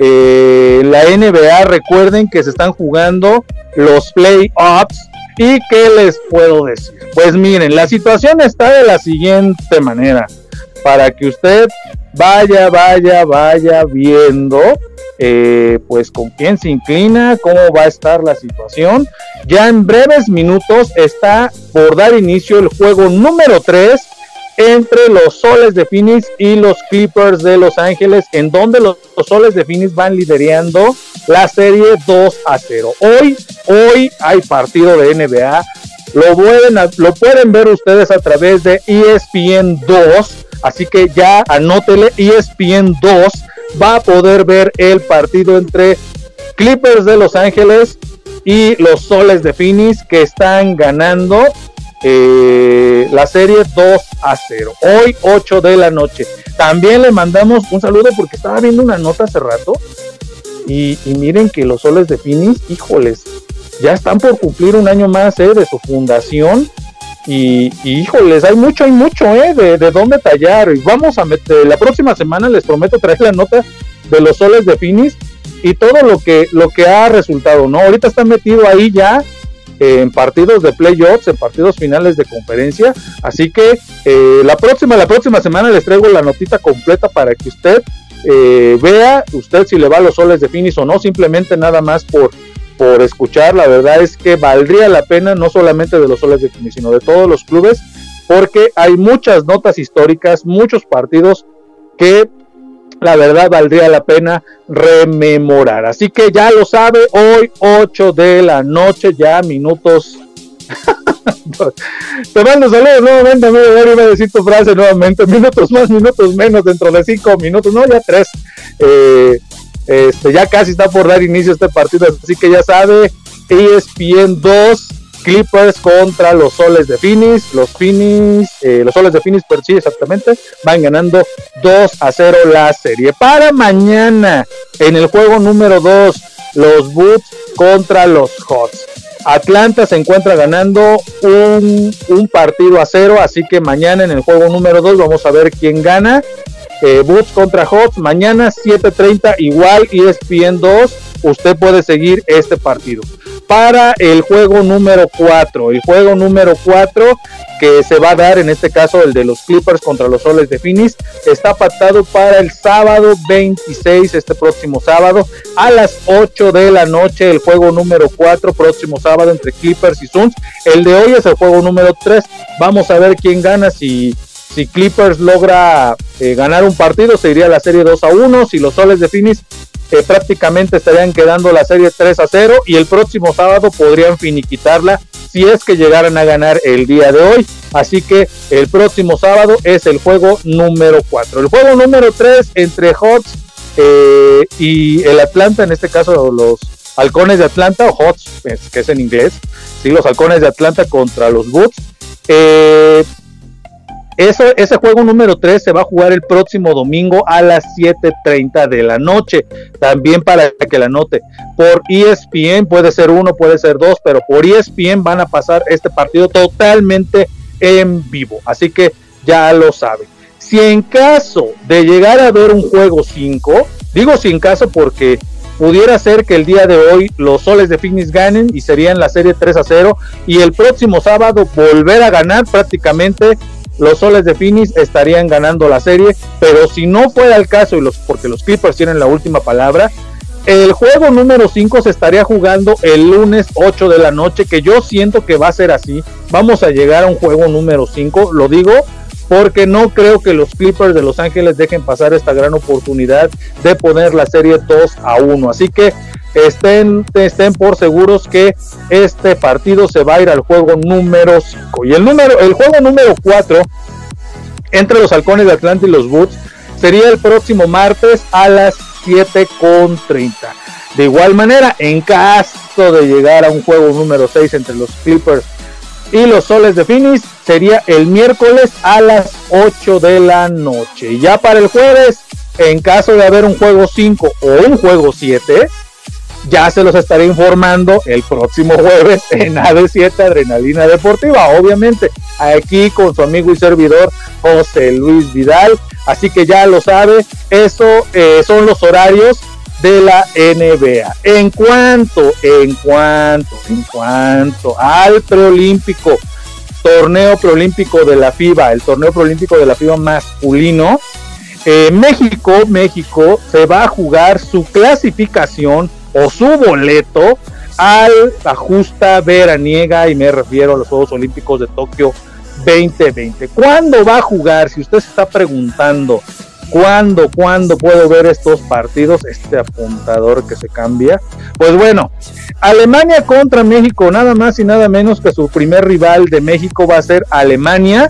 Eh, la NBA, recuerden que se están jugando los playoffs. ¿Y qué les puedo decir? Pues miren, la situación está de la siguiente manera para que usted vaya, vaya, vaya viendo eh, pues con quién se inclina, cómo va a estar la situación. Ya en breves minutos está por dar inicio el juego número 3 entre los Soles de Phoenix y los Clippers de Los Ángeles, en donde los, Soles de Phoenix van liderando la serie 2 a 0. Hoy, hoy hay partido de NBA. Lo pueden, lo pueden ver ustedes a través de ESPN 2 Así que ya anótele ESPN 2 va a poder ver el partido entre Clippers de Los Ángeles y los Soles de Phoenix que están ganando eh, la serie 2 a 0. Hoy 8 de la noche. También le mandamos un saludo porque estaba viendo una nota hace rato y, miren que los Soles de Phoenix, híjoles, ya están por cumplir un año más eh, de su fundación y, híjoles, hay mucho, hay mucho, ¿eh? De, de dónde tallar. Y vamos a meter, la próxima semana les prometo traer la nota de los soles de Finis y todo lo que, lo que ha resultado, ¿no? Ahorita están metido ahí ya en partidos de playoffs, en partidos finales de conferencia. Así que eh, la próxima, la próxima semana les traigo la notita completa para que usted eh, vea usted si le va a los soles de Finis o no, simplemente nada más por por escuchar. La verdad es que valdría la pena no solamente de los soles de Finis, sino de todos los clubes, porque hay muchas notas históricas, muchos partidos que la verdad valdría la pena rememorar. Así que ya lo sabe, hoy 8 de la noche, ya minutos. Te mando saludos nuevamente, amigo. Ahora iba a decir tu frase nuevamente. Minutos más, minutos menos, dentro de 5 minutos, no, ya 3. Eh, este, ya casi está por dar inicio este partido, así que ya sabe, ESPN 2 Clippers contra los soles de Phoenix. Los Phoenix, eh, los soles de Phoenix, pero sí, exactamente, van ganando 2 a 0 la serie. Para mañana, en el juego número 2, los Boots contra los Hawks. Atlanta se encuentra ganando un, un, partido a cero, así que mañana en el juego número 2 vamos a ver quién gana. Eh, contra Hawks, mañana 7.30 igual ESPN 2, usted puede seguir este partido para el juego número 4. El juego número 4 que se va a dar, en este caso el de los Clippers contra los Soles de Phoenix, está pactado para el sábado 26, este próximo sábado, a las 8 de la noche, el juego número 4, próximo sábado entre Clippers y Suns. El de hoy es el juego número 3. Vamos a ver quién gana si si Clippers logra eh, ganar un partido, se iría la serie 2 a 1. Si los soles de Phoenix prácticamente estarían quedando la serie 3 a 0 y el próximo sábado podrían finiquitarla si es que llegaran a ganar el día de hoy. Así que el próximo sábado es el juego número 4. El juego número 3 entre Hawks eh, y el Atlanta, en este caso los halcones de Atlanta, o Hawks, que es en inglés, sí, los halcones de Atlanta contra los Boots. Eh, ese, ese juego número 3 se va a jugar el próximo domingo a las 7.30 de la noche. También para que la note. Por ESPN puede ser uno, puede ser dos, pero por ESPN van a pasar este partido totalmente en vivo. Así que ya lo saben. Si en caso de llegar a ver un juego 5, digo sin caso porque pudiera ser que el día de hoy los soles de Phoenix ganen y serían la serie 3 a 0 y el próximo sábado volver a ganar prácticamente los soles de Phoenix estarían ganando la serie, pero si no fuera el caso, y los, porque los Clippers tienen la última palabra, el juego número 5 se estaría jugando el lunes 8 de la noche, que yo siento que va a ser así. Vamos a llegar a un juego número 5, lo digo porque no creo que los Clippers de Los Ángeles dejen pasar esta gran oportunidad de poner la serie 2 a 1. Así que estén, estén por seguros que este partido se va a ir al juego número 5. Y el, número, el juego número 4 entre los halcones de Atlanta y los Boots sería el próximo martes a las 7.30. De igual manera, en caso de llegar a un juego número 6 entre los Clippers y los Soles de Phoenix, sería el miércoles a las 8 de la noche. Ya para el jueves, en caso de haber un juego 5 o un juego 7, ya se los estaré informando el próximo jueves en AD7 Adrenalina Deportiva, obviamente, aquí con su amigo y servidor José Luis Vidal. Así que ya lo sabe, eso eh, son los horarios de la NBA. En cuanto, en cuanto, en cuanto al preolímpico, torneo preolímpico de la FIBA, el torneo preolímpico de la FIBA masculino, eh, México, México se va a jugar su clasificación o su boleto al la justa veraniega y me refiero a los Juegos Olímpicos de Tokio 2020. ¿Cuándo va a jugar? Si usted se está preguntando, ¿cuándo, cuándo puedo ver estos partidos? Este apuntador que se cambia. Pues bueno, Alemania contra México, nada más y nada menos que su primer rival de México va a ser Alemania,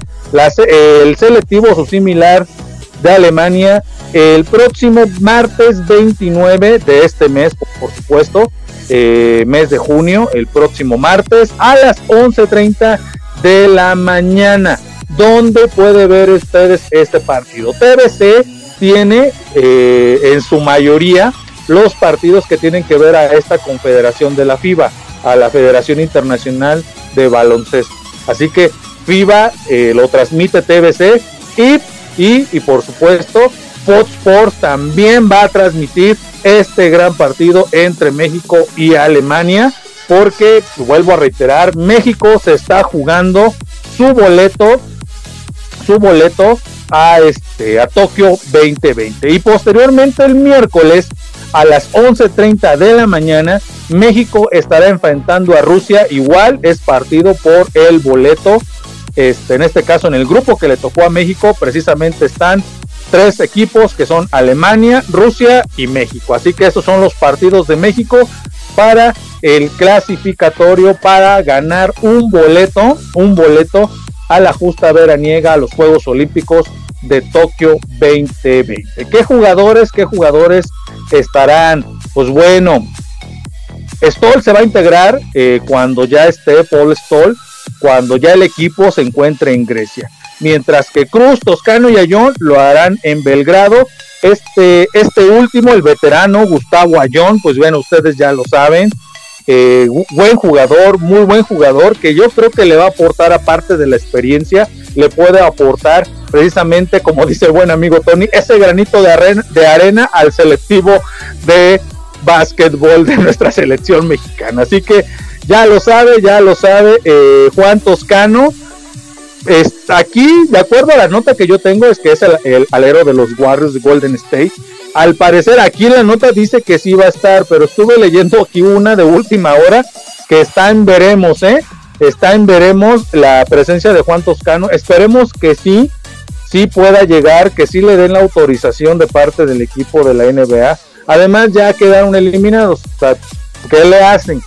el selectivo su similar de Alemania el próximo martes 29 de este mes, por, supuesto, eh, mes de junio, el próximo martes a las 11.30 de la mañana. donde puede ver ustedes este partido? TBC tiene eh, en su mayoría los partidos que tienen que ver a esta confederación de la FIBA, a la Federación Internacional de Baloncesto. Así que FIBA eh, lo transmite TBC y, y, por supuesto Fox Sports también va a transmitir este gran partido entre México y Alemania, porque vuelvo a reiterar, México se está jugando su boleto, su boleto a este a Tokio 2020 y posteriormente el miércoles a las 11.30 de la mañana, México estará enfrentando a Rusia. Igual es partido por el boleto. Este, en este caso, en el grupo que le tocó a México, precisamente están tres equipos que son Alemania, Rusia y México. Así que esos son los partidos de México para el clasificatorio para ganar un boleto, un boleto a la justa veraniega a los Juegos Olímpicos de Tokio 2020. ¿Qué jugadores, qué jugadores estarán? Pues bueno, Stoll se va a integrar eh, cuando ya esté Paul Stoll, cuando ya el equipo se encuentre en Grecia. Mientras que Cruz, Toscano y Ayón lo harán en Belgrado. Este, este último, el veterano Gustavo Ayón, pues bueno, ustedes ya lo saben, eh, buen jugador, muy buen jugador, que yo creo que le va a aportar aparte de la experiencia, le puede aportar precisamente, como dice el buen amigo Tony, ese granito de arena, de arena al selectivo de básquetbol de nuestra selección mexicana. Así que ya lo sabe, ya lo sabe eh, Juan Toscano. Está aquí, de acuerdo a la nota que yo tengo, es que es el, el alero de los Warriors de Golden State al parecer aquí la nota dice que sí va a estar, pero estuve leyendo aquí una de última hora que está en veremos, ¿eh? Está en veremos la presencia de Juan Toscano. Esperemos que sí, sí pueda llegar, que sí le den la autorización de parte del equipo de la NBA. Además ya quedaron eliminados. O sea, ¿qué le hacen?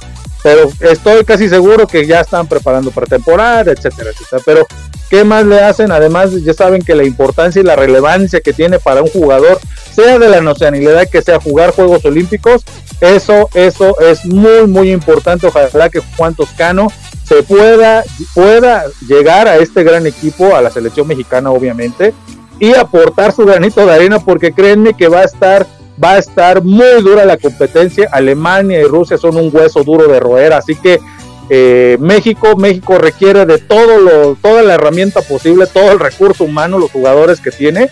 Pero estoy casi seguro que ya están preparando para temporada, etcétera, etcétera. Pero ¿qué más le hacen? Además ya saben que la importancia y la relevancia que tiene para un jugador sea de la nacionalidad que sea jugar Juegos Olímpicos, eso, eso es muy, muy importante. Ojalá que Juan Toscano se pueda, pueda llegar a este gran equipo, a la selección mexicana, obviamente, y aportar su granito de arena, porque créanme que va a estar, va a estar muy dura la competencia. Alemania y Rusia son un hueso duro de roer, así que eh, México, México requiere de todo lo, toda la herramienta posible, todo el recurso humano, los jugadores que tiene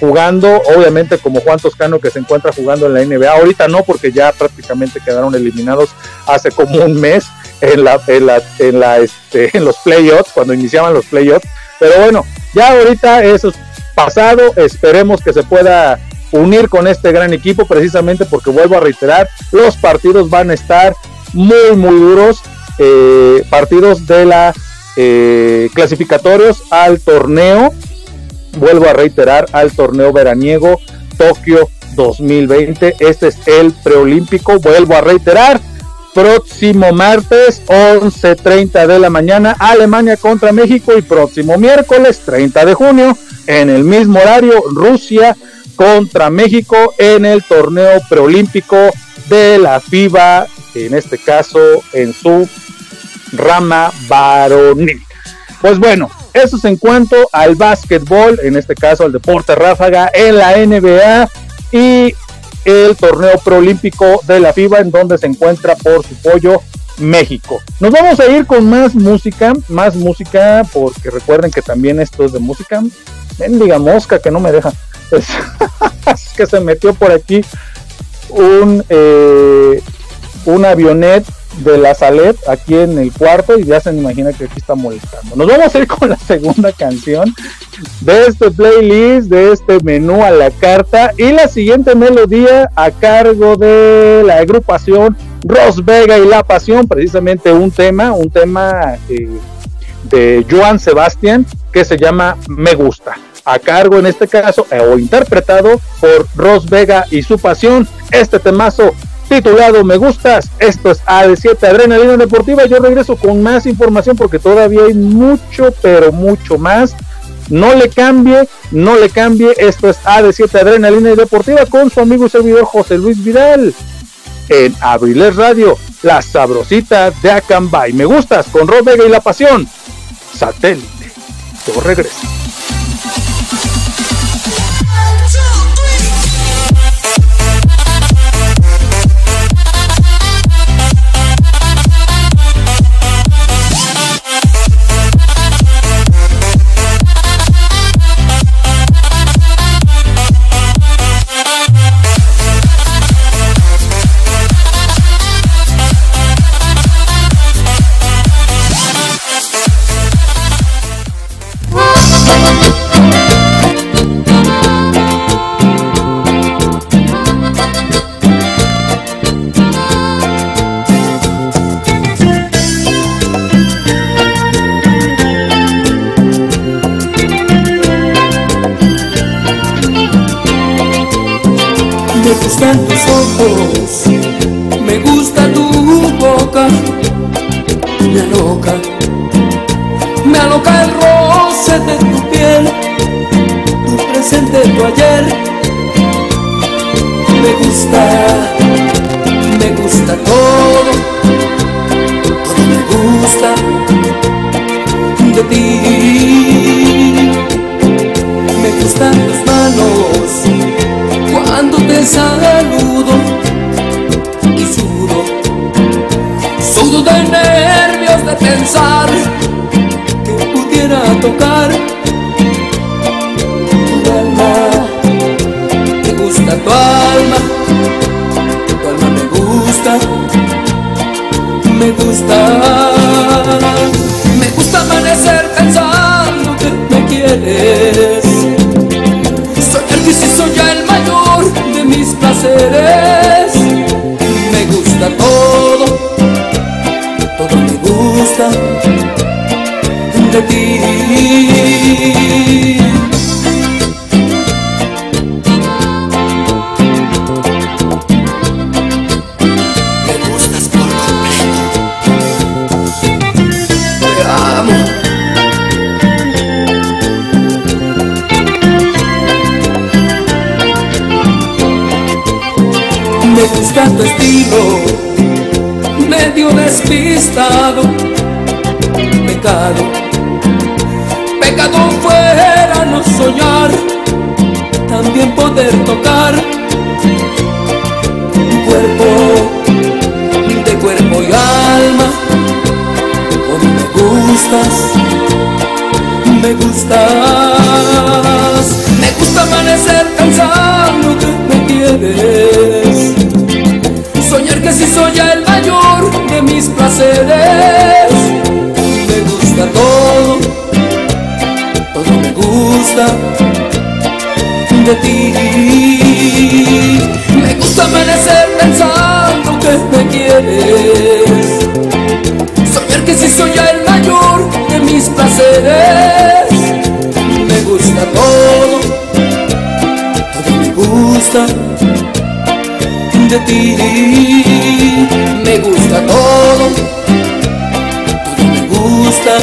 jugando, obviamente como Juan Toscano que se encuentra jugando en la NBA. Ahorita no, porque ya prácticamente quedaron eliminados hace como un mes en la, en la, en la, este, en los playoffs, cuando iniciaban los playoffs. Pero bueno, ya ahorita eso es pasado. Esperemos que se pueda unir con este gran equipo, precisamente porque vuelvo a reiterar, los partidos van a estar muy, muy duros. Eh, partidos de la eh, clasificatorios al torneo vuelvo a reiterar, al torneo veraniego Tokio 2020. Este es el preolímpico, vuelvo a reiterar. Próximo martes 11.30 de la mañana Alemania contra México y próximo miércoles 30 de junio en el mismo horario Rusia contra México en el torneo preolímpico de la FIBA, en este caso en su rama varonil. Pues bueno, eso es en cuanto al básquetbol, en este caso al deporte ráfaga en la NBA y el torneo proolímpico de la FIBA en donde se encuentra por su pollo México. Nos vamos a ir con más música, más música, porque recuerden que también esto es de música. Bendiga mosca que no me deja. Es, que se metió por aquí un, eh, un avionet de la Salet aquí en el cuarto y ya se imagina que aquí está molestando. Nos vamos a ir con la segunda canción de este playlist, de este menú a la carta y la siguiente melodía a cargo de la agrupación Ros Vega y La Pasión, precisamente un tema, un tema eh, de Joan Sebastián que se llama Me Gusta. A cargo en este caso eh, o interpretado por Ros Vega y su pasión, este temazo titulado Me Gustas. Esto es AD7 Adrenalina Deportiva. Yo regreso con más información porque todavía hay mucho, pero mucho más. No le cambie, no le cambie. Esto es AD7 Adrenalina Deportiva con su amigo y servidor José Luis Vidal. En Abriles Radio, la sabrosita de Acambay. Me gustas con Rob Vega y la pasión. Satélite. Yo regreso. Gustan tus ojos, me gusta tocar despistado, pecado, pecado fuera no soñar, también poder tocar. Tu cuerpo, de cuerpo y alma, hoy me gustas, Me gusta todo, todo me gusta de ti. Me gusta amanecer pensando que me quieres. Soñar que si soy el mayor de mis placeres. Me gusta todo, todo me gusta de ti. Me gusta todo, todo me gusta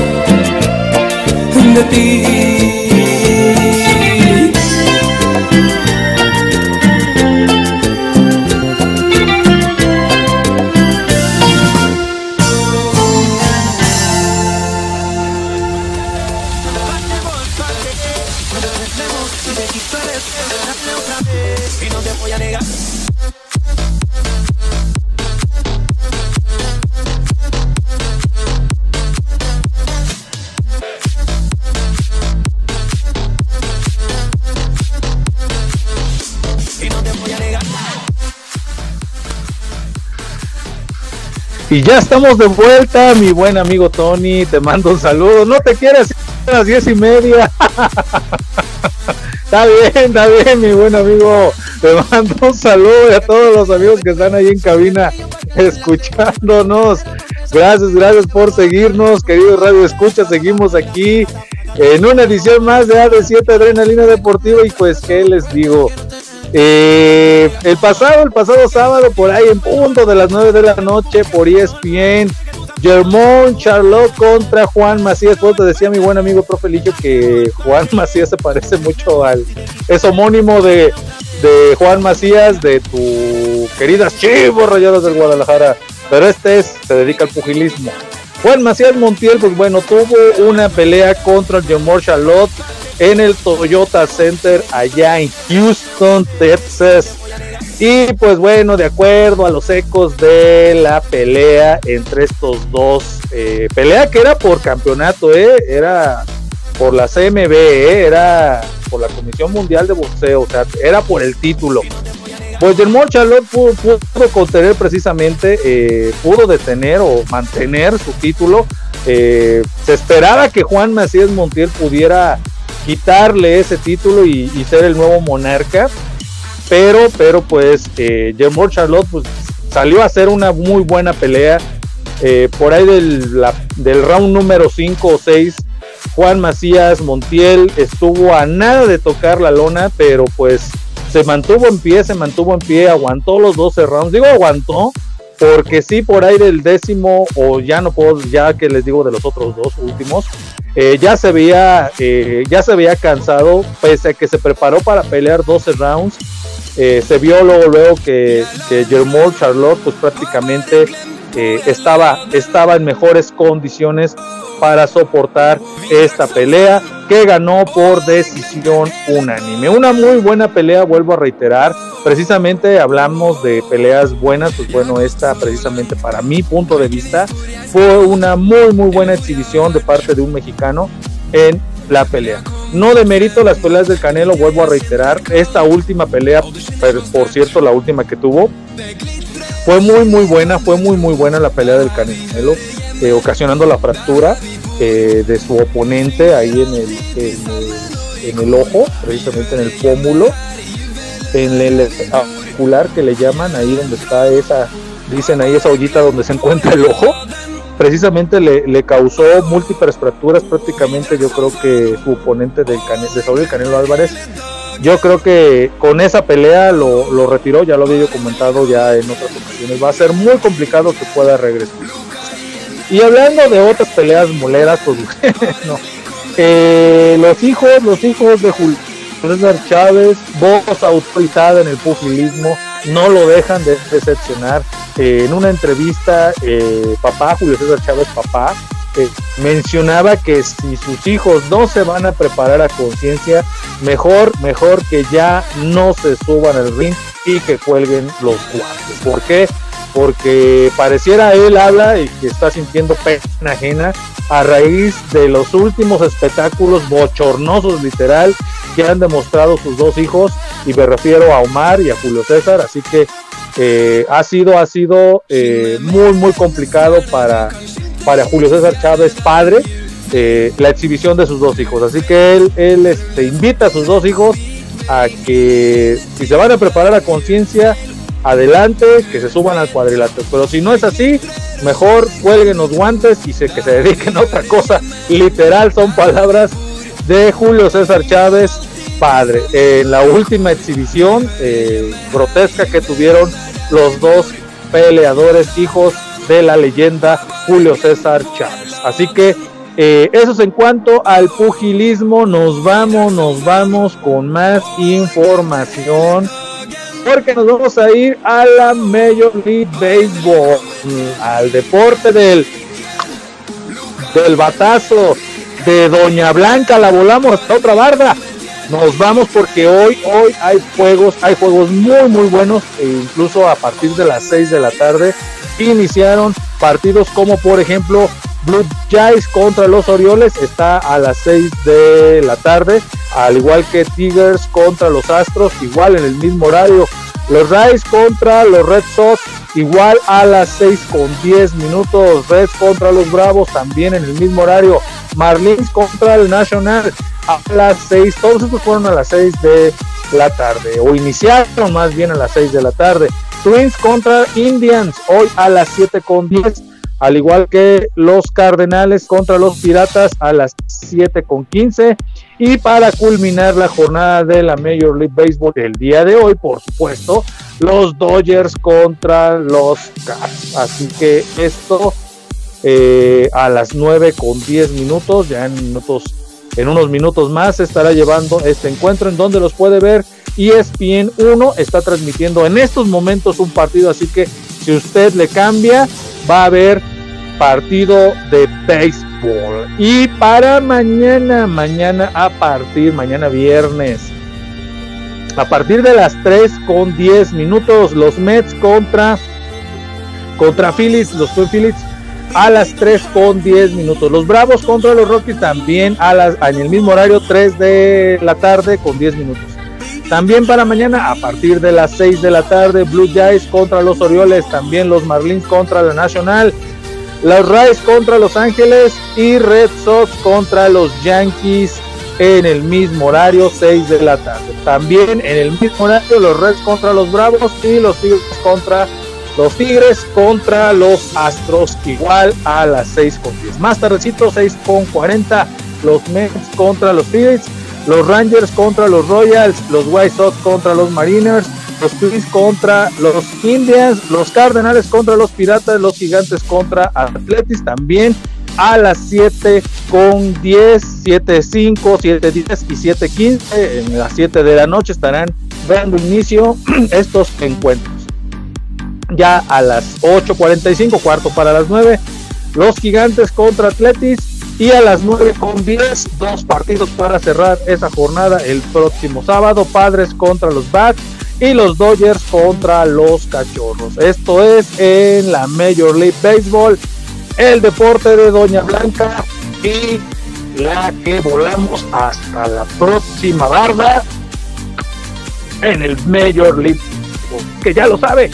de ti. Y ya estamos de vuelta, mi buen amigo Tony. Te mando un saludo. No te quieres a las diez y media. está bien, está bien, mi buen amigo. Te mando un saludo a todos los amigos que están ahí en cabina escuchándonos. Gracias, gracias por seguirnos, queridos Radio Escucha. Seguimos aquí en una edición más de AD7 Adrenalina Deportiva. Y pues, ¿qué les digo? Eh, el pasado, el pasado sábado, por ahí en punto de las 9 de la noche, por ESPN, Germón Charlotte contra Juan Macías. Pues te decía mi buen amigo profe que Juan Macías se parece mucho al. Es homónimo de, de Juan Macías, de tu queridas Chivos Rayados del Guadalajara. Pero este es, se dedica al pugilismo. Juan Macías Montiel, pues bueno, tuvo una pelea contra Germón Charlotte en el Toyota Center allá en Houston, Texas. Y pues bueno, de acuerdo a los ecos de la pelea entre estos dos, eh, pelea que era por campeonato, eh, era por la CMB, eh, era por la Comisión Mundial de Boxeo, o sea, era por el título. Pues Germán Charlotte pudo, pudo, contener precisamente, pudo detener o mantener su título. se esperaba que Juan Macías Montiel pudiera quitarle ese título y, ser el nuevo monarca. Pero, pero pues eh, Charlotte pues, salió a hacer una muy buena pelea. Eh, por ahí del, del round número 5 o 6, Juan Macías Montiel estuvo a nada de tocar la lona, pero pues se mantuvo en pie, se mantuvo en pie, aguantó los 12 rounds. Digo aguantó, porque sí, por ahí del décimo, o ya no puedo, ya que les digo de los otros dos últimos, eh, ya se veía, eh, ya se cansado, pese a que se preparó para pelear 12 rounds. Eh, se vio luego, luego que, que Charlotte, pues prácticamente estaba, estaba en mejores condiciones para soportar esta pelea que ganó por decisión unánime. Una muy buena pelea, vuelvo a reiterar. Precisamente hablamos de peleas buenas, pues bueno, esta precisamente para mi punto de vista fue una muy muy buena exhibición de parte de un mexicano en la pelea. No de mérito las peleas del Canelo, vuelvo a reiterar, esta última pelea, por cierto, la última que tuvo, fue muy muy buena, fue muy muy buena la pelea del Canelo, eh, ocasionando la fractura eh, de su oponente ahí en el, en el, ojo, precisamente en el pómulo, en el ocular que le llaman, ahí donde está esa, dicen ahí esa ollita donde se encuentra el ojo, precisamente le, causó múltiples fracturas, prácticamente yo creo que su oponente del de Saúl Canelo Álvarez, yo creo que con esa pelea lo, lo retiró, ya lo había comentado ya en otras ocasiones, va a ser muy complicado que pueda regresar. Y hablando de otras peleas moleras, pues no. Eh, los hijos, los hijos de Julio César Chávez, voz autorizada en el pugilismo, no lo dejan de decepcionar. Eh, en una entrevista, eh, papá, Julio César Chávez, papá, mencionaba que si sus hijos no se van a preparar a conciencia, mejor, mejor que ya no se suban al ring y que cuelguen los guantes. ¿Por qué? porque pareciera él habla y que está sintiendo pena ajena a raíz de los últimos espectáculos bochornosos literal que han demostrado sus dos hijos y me refiero a Omar y a Julio César así que eh, ha sido ha sido eh, muy muy complicado para para Julio César Chávez padre eh, la exhibición de sus dos hijos así que él él este, invita a sus dos hijos a que si se van a preparar a conciencia adelante, que se suban al cuadrilátero. Pero si no es así, mejor cuelguen los guantes y se, que se dediquen a otra cosa. Literal son palabras de Julio César Chávez, padre. En la última exhibición eh, grotesca que tuvieron los dos peleadores hijos de la leyenda Julio César Chávez. Así que eh, eso es en cuanto al pugilismo. Nos vamos, nos vamos con más información porque nos vamos a ir a la Major League Baseball, al deporte del, del batazo de Doña Blanca, la volamos hasta otra barda. Nos vamos porque hoy, hoy hay juegos, hay juegos muy muy buenos, e incluso a partir de las 6 de la tarde iniciaron partidos como por ejemplo Blue Jays contra los Orioles está a las 6 de la tarde, al igual que Tigers contra los Astros, igual en el mismo horario. Los Rays contra los Red Sox, igual a las 6 con 10 minutos. Reds contra los Bravos, también en el mismo horario. Marlins contra el National a las 6. Todos estos fueron a las 6 de la tarde, o iniciaron más bien a las 6 de la tarde. Twins contra Indians, hoy a las 7 con 10 al igual que los Cardenales contra los Piratas a las 7 con 15 y para culminar la jornada de la Major League Baseball el día de hoy, por supuesto, los Dodgers contra los Cubs. Así que esto eh, a las 9 con 10 minutos, ya en minutos en unos minutos más se estará llevando este encuentro en donde los puede ver ESPN 1 está transmitiendo en estos momentos un partido, así que si usted le cambia, va a ver partido de béisbol. Y para mañana, mañana a partir, mañana viernes, a partir de las 3 con 10 minutos, los Mets contra, contra Phillies, los Phillies a las 3 con 10 minutos. Los Bravos contra los Rockies también a las, en el mismo horario, 3 de la tarde con 10 minutos. También para mañana, a partir de las 6 de la tarde, Blue Jays contra los Orioles, también los Marlins contra la Nacional, los Rays contra Los Ángeles y Red Sox contra los Yankees en el mismo horario, 6 de la tarde. También en el mismo horario, los Reds contra los Bravos y los Tigres contra los Tigres contra los Astros, igual a las 6 con 10. Más tardecito, 6 con 40, los Mets contra los Tigres. los Rangers contra los Royals, los White Sox contra los Mariners, los Twins contra los Indians, los Cardenales contra los Piratas, los Gigantes contra Athletics también a las 7 con 10, 7, 5, 7, 10 y 7, 15. En las 7 de la noche estarán dando inicio estos encuentros. Ya a las 8.45, cuarto para las 9, los Gigantes contra Athletics y a las 9 con 10, dos partidos para cerrar esa jornada el próximo sábado, Padres contra los Bats y los Dodgers contra los Cachorros. Esto es en la Major League Baseball, el deporte de Doña Blanca y la que volamos hasta la próxima barda en el Major League, que ya lo sabe.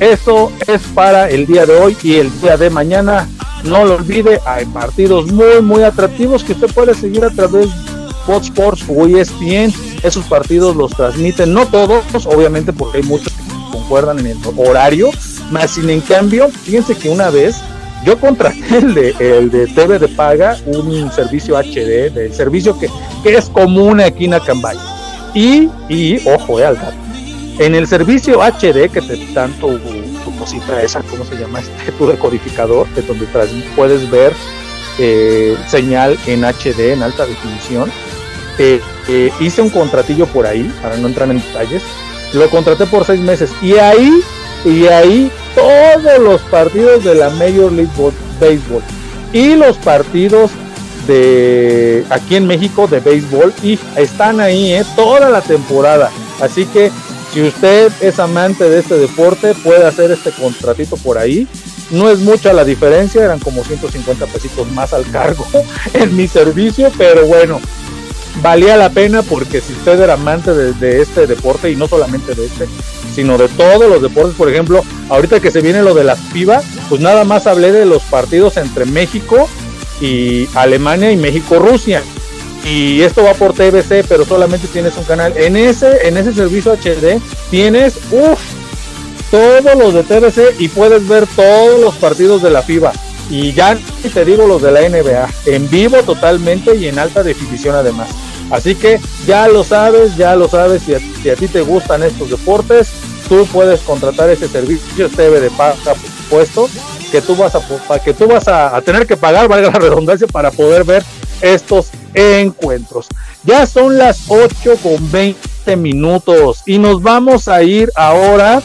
Eso es para el día de hoy y el día de mañana no lo olvide, hay partidos muy, muy atractivos que usted puede seguir a través de Fox Sports o ESPN. Esos partidos los transmiten, no todos, obviamente, porque hay muchos que concuerdan en el horario, más sin en cambio, fíjense que una vez yo contraté el de, el de TV de paga, un servicio HD, del servicio que, es común aquí en Acambay. Y, y ojo, eh, al En el servicio HD que te tanto cosita esa, ¿cómo se llama? Este tu decodificador, que donde puedes ver eh, señal en HD, en alta definición. Eh, eh, hice un contratillo por ahí, para no entrar en detalles. Lo contraté por seis meses y ahí, y ahí todos los partidos de la Major League Baseball y los partidos de aquí en México de béisbol y están ahí toda la temporada. Así que si usted es amante de este deporte, puede hacer este contratito por ahí. No es mucha la diferencia, eran como 150 pesitos más al cargo en mi servicio, pero bueno, valía la pena porque si usted era amante de, este deporte y no solamente de este, sino de todos los deportes, por ejemplo, ahorita que se viene lo de las pibas, pues nada más hablé de los partidos entre México y Alemania y México-Rusia y esto va por TBC, pero solamente tienes un canal. En ese, en ese servicio HD tienes uff, todos los de TBC y puedes ver todos los partidos de la FIBA. Y ya te digo los de la NBA, en vivo totalmente y en alta definición además. Así que ya lo sabes, ya lo sabes, si a, si a ti te gustan estos deportes, tú puedes contratar ese servicio TV de paga, supuesto, que tú vas a, que tú vas a tener que pagar, valga la redundancia, para poder ver estos encuentros. Ya son las 8 con 20 minutos y nos vamos a ir ahora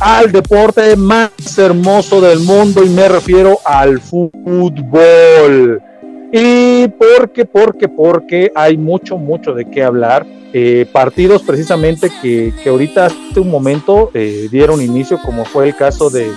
al deporte más hermoso del mundo y me refiero al fútbol. Y porque, porque, porque hay mucho, mucho de qué hablar. Eh, partidos precisamente que, que, ahorita hace un momento eh, dieron inicio, como fue el caso de,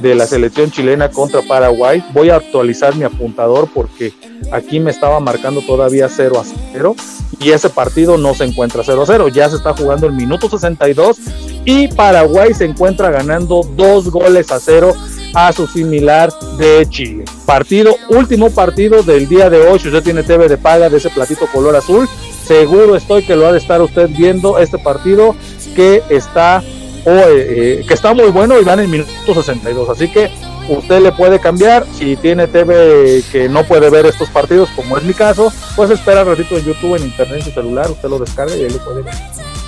de la selección chilena contra Paraguay. Voy a actualizar mi apuntador porque aquí me estaba marcando todavía 0 a 0 y ese partido no se encuentra 0 a 0. Ya se está jugando el minuto 62 y Paraguay se encuentra ganando dos goles a cero a su similar de Chile. Partido, último partido del día de hoy. Si usted tiene TV de paga de ese platito color azul, seguro estoy que lo ha de estar usted viendo este partido que está eh, que está muy bueno y van en minuto 62. Así que usted le puede cambiar. Si tiene TV que no puede ver estos partidos, como es mi caso, pues espera un ratito en YouTube, en internet, en su celular, usted lo descarga y ahí lo puede.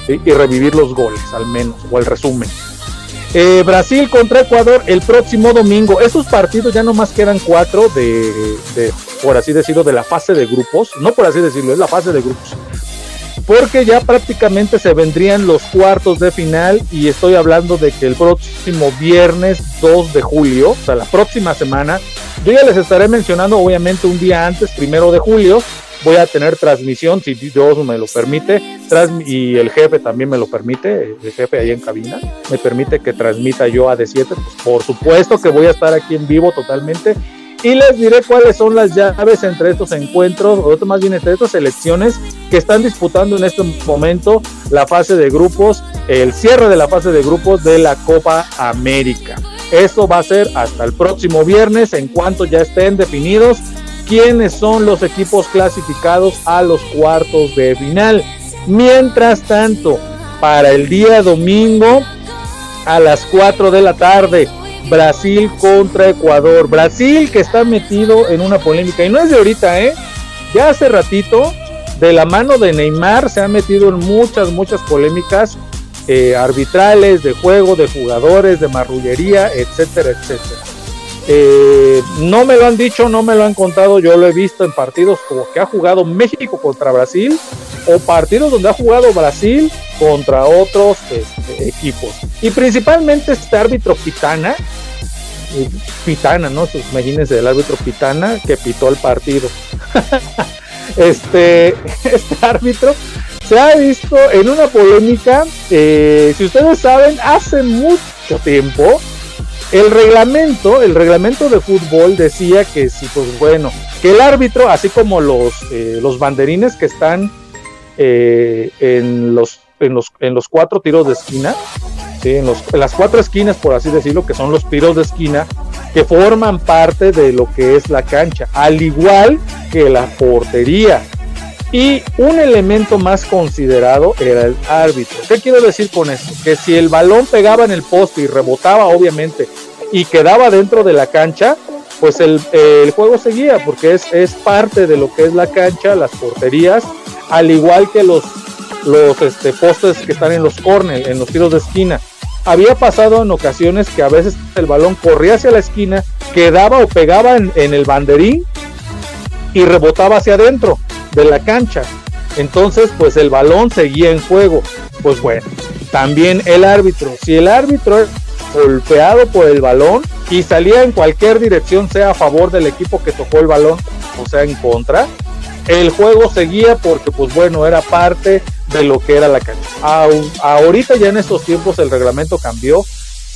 Y revivir los goles, al menos, o el resumen. Eh, Brasil contra Ecuador el próximo domingo. Esos partidos ya nomás quedan cuatro de, por así decirlo, de la fase de grupos. No por así decirlo, es la fase de grupos porque ya prácticamente se vendrían los cuartos de final y estoy hablando de que el próximo viernes 2 de julio, o sea, la próxima semana, yo ya les estaré mencionando obviamente un día antes, primero de julio, voy a tener transmisión, si Dios me lo permite, y el jefe también me lo permite, el jefe ahí en cabina, me permite que transmita yo a D7, pues por supuesto que voy a estar aquí en vivo totalmente y les diré cuáles son las llaves entre estos encuentros, o más bien entre estas selecciones que están disputando en este momento la fase de grupos, el cierre de la fase de grupos de la Copa América. Eso va a ser hasta el próximo viernes en cuanto ya estén definidos quiénes son los equipos clasificados a los cuartos de final. Mientras tanto, para el día domingo a las 4 de la tarde, Brasil contra Ecuador. Brasil que está metido en una polémica y no es de ahorita, ¿eh? Ya hace ratito de la mano de Neymar se ha metido en muchas, muchas polémicas eh, arbitrales, de juego, de jugadores, de marrullería, etcétera, etcétera. Eh, no me lo han dicho, no me lo han contado, yo lo he visto en partidos como que ha jugado México contra Brasil o partidos donde ha jugado Brasil contra otros este, equipos. Y principalmente este árbitro Pitana, Pitana, ¿no? Imagínense el árbitro Pitana que pitó el partido. este, este árbitro se ha visto en una polémica, eh, si ustedes saben, hace mucho tiempo, el reglamento, el reglamento de fútbol decía que si, pues bueno, que el árbitro, así como los, eh, los banderines que están eh, en, los, en, los, en los cuatro tiros de esquina, en, los, en las cuatro esquinas, por así decirlo, que son los tiros de esquina, que forman parte de lo que es la cancha, al igual que la portería. Y un elemento más considerado era el árbitro. ¿Qué quiero decir con esto? Que si el balón pegaba en el poste y rebotaba, obviamente, y quedaba dentro de la cancha, pues el, juego seguía, porque es, parte de lo que es la cancha, las porterías, al igual que los, los este, postes que están en los corners, en los tiros de esquina. Había pasado en ocasiones que a veces el balón corría hacia la esquina, quedaba o pegaba en, en el banderín y rebotaba hacia adentro de la cancha. Entonces, pues el balón seguía en juego. Pues bueno, también el árbitro. Si el árbitro golpeado por el balón y salía en cualquier dirección, sea a favor del equipo que tocó el balón o sea en contra, el juego seguía porque, pues bueno, era parte de lo que era la cancha. ahorita ya en estos tiempos el reglamento cambió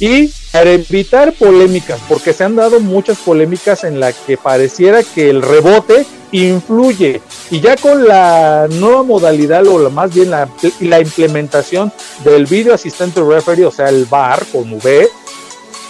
y para evitar polémicas, porque se han dado muchas polémicas en la que pareciera que el rebote influye y ya con la nueva modalidad o más bien la, la implementación del video asistente referee, o sea el VAR con V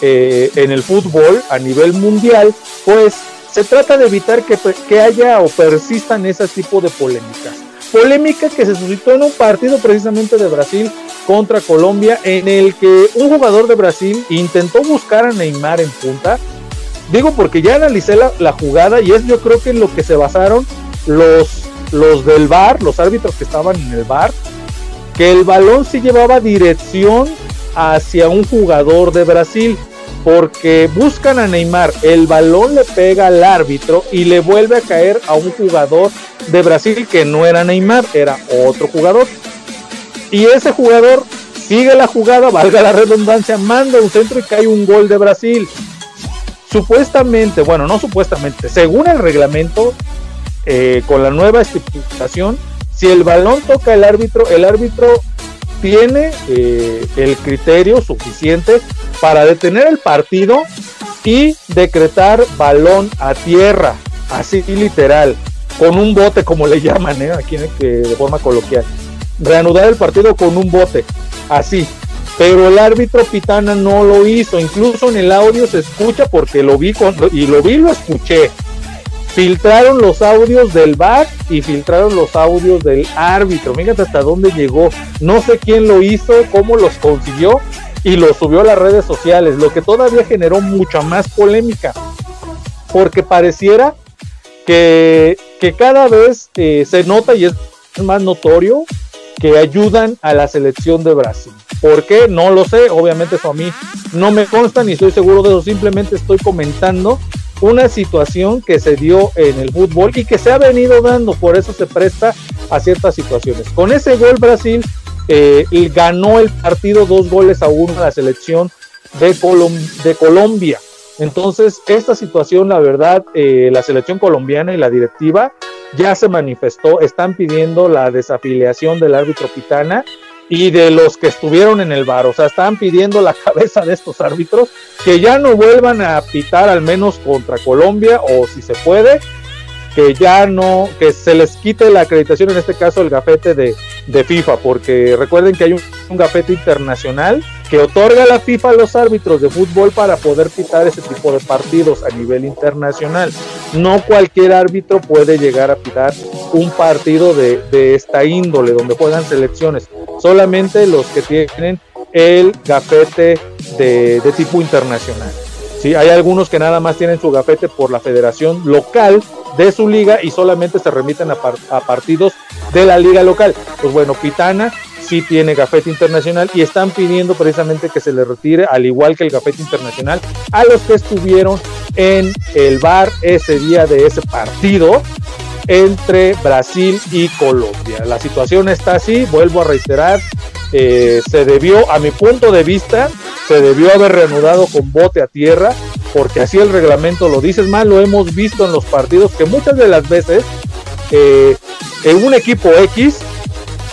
eh, en el fútbol a nivel mundial, pues se trata de evitar que, que haya o persistan ese tipo de polémicas. Polémica que se suscitó en un partido precisamente de Brasil contra Colombia en el que un jugador de Brasil intentó buscar a Neymar en punta. Digo porque ya analicé la, jugada y es yo creo que en lo que se basaron los, los del bar, los árbitros que estaban en el bar, que el balón sí llevaba dirección hacia un jugador de Brasil porque buscan a Neymar, el balón le pega al árbitro y le vuelve a caer a un jugador de Brasil que no era Neymar, era otro jugador. Y ese jugador sigue la jugada, valga la redundancia, manda un centro y cae un gol de Brasil. Supuestamente, bueno, no supuestamente, según el reglamento, eh, con la nueva estipulación, si el balón toca el árbitro, el árbitro tiene eh, el criterio suficiente para detener el partido y decretar balón a tierra, así literal, con un bote como le llaman ¿eh? aquí de forma coloquial. Reanudar el partido con un bote, así. Pero el árbitro Pitana no lo hizo, incluso en el audio se escucha porque lo vi y lo vi lo escuché filtraron los audios del VAR y filtraron los audios del árbitro. Fíjate hasta dónde llegó. No sé quién lo hizo, cómo los consiguió y lo subió a las redes sociales, lo que todavía generó mucha más polémica. Porque pareciera que, que cada vez eh, se nota y es más notorio que ayudan a la selección de Brasil. ¿Por qué? No lo sé, obviamente eso a mí no me consta ni estoy seguro de eso, simplemente estoy comentando una situación que se dio en el fútbol y que se ha venido dando, por eso se presta a ciertas situaciones. Con ese gol Brasil eh, ganó el partido dos goles a uno a la selección de, de Colombia. Entonces, esta situación, la verdad, eh, la selección colombiana y la directiva ya se manifestó, están pidiendo la desafiliación del árbitro Pitana y de los que estuvieron en el bar. O sea, están pidiendo la cabeza de estos árbitros que ya no vuelvan a pitar al menos contra Colombia o si se puede, que ya no, que se les quite la acreditación, en este caso el gafete de, de FIFA, porque recuerden que hay un, gafete internacional que otorga la FIFA a los árbitros de fútbol para poder pitar ese tipo de partidos a nivel internacional. No cualquier árbitro puede llegar a pitar un partido de, de esta índole, donde juegan selecciones, solamente los que tienen el gafete de, tipo internacional. Sí, hay algunos que nada más tienen su gafete por la federación local de su liga y solamente se remiten a, a partidos de la liga local. Pues bueno, Pitana sí tiene gafete internacional y están pidiendo precisamente que se le retire, al igual que el gafete internacional, a los que estuvieron en el bar ese día de ese partido entre Brasil y Colombia. La situación está así, vuelvo a reiterar, eh, se debió, a mi punto de vista, se debió haber reanudado con bote a tierra, porque así el reglamento lo dice, es más, lo hemos visto en los partidos que muchas de las veces eh, en un equipo X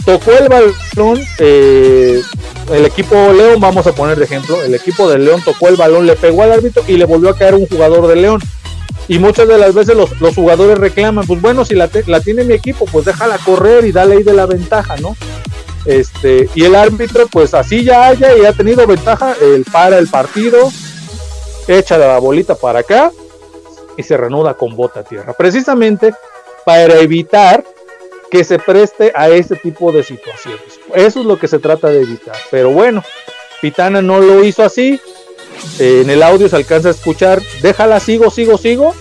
tocó el balón, eh, el equipo León, vamos a poner de ejemplo, el equipo de León tocó el balón, le pegó al árbitro y le volvió a caer un jugador de León. Y muchas de las veces los, jugadores reclaman, pues bueno, si la, la, tiene mi equipo, pues déjala correr y dale ahí de la ventaja, ¿no? Este, y el árbitro, pues así ya haya y ha tenido ventaja, él para el partido, echa la bolita para acá y se reanuda con bota a tierra. Precisamente para evitar que se preste a ese tipo de situaciones. Eso es lo que se trata de evitar. Pero bueno, Pitana no lo hizo así. En el audio se alcanza a escuchar, déjala, sigo, sigo, sigo.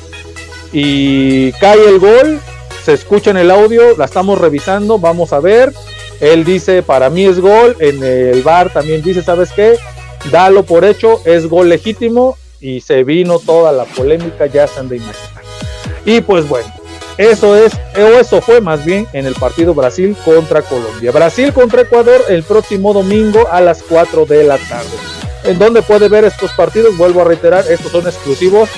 Y cae el gol, se escucha en el audio, la estamos revisando, vamos a ver. Él dice, para mí es gol. En el bar también dice, ¿sabes qué? Dalo por hecho, es gol legítimo. Y se vino toda la polémica, ya se han de imaginar. Y pues bueno, eso es, o eso fue más bien en el partido Brasil contra Colombia. Brasil contra Ecuador el próximo domingo a las 4 de la tarde. En donde puede ver estos partidos, vuelvo a reiterar, estos son exclusivos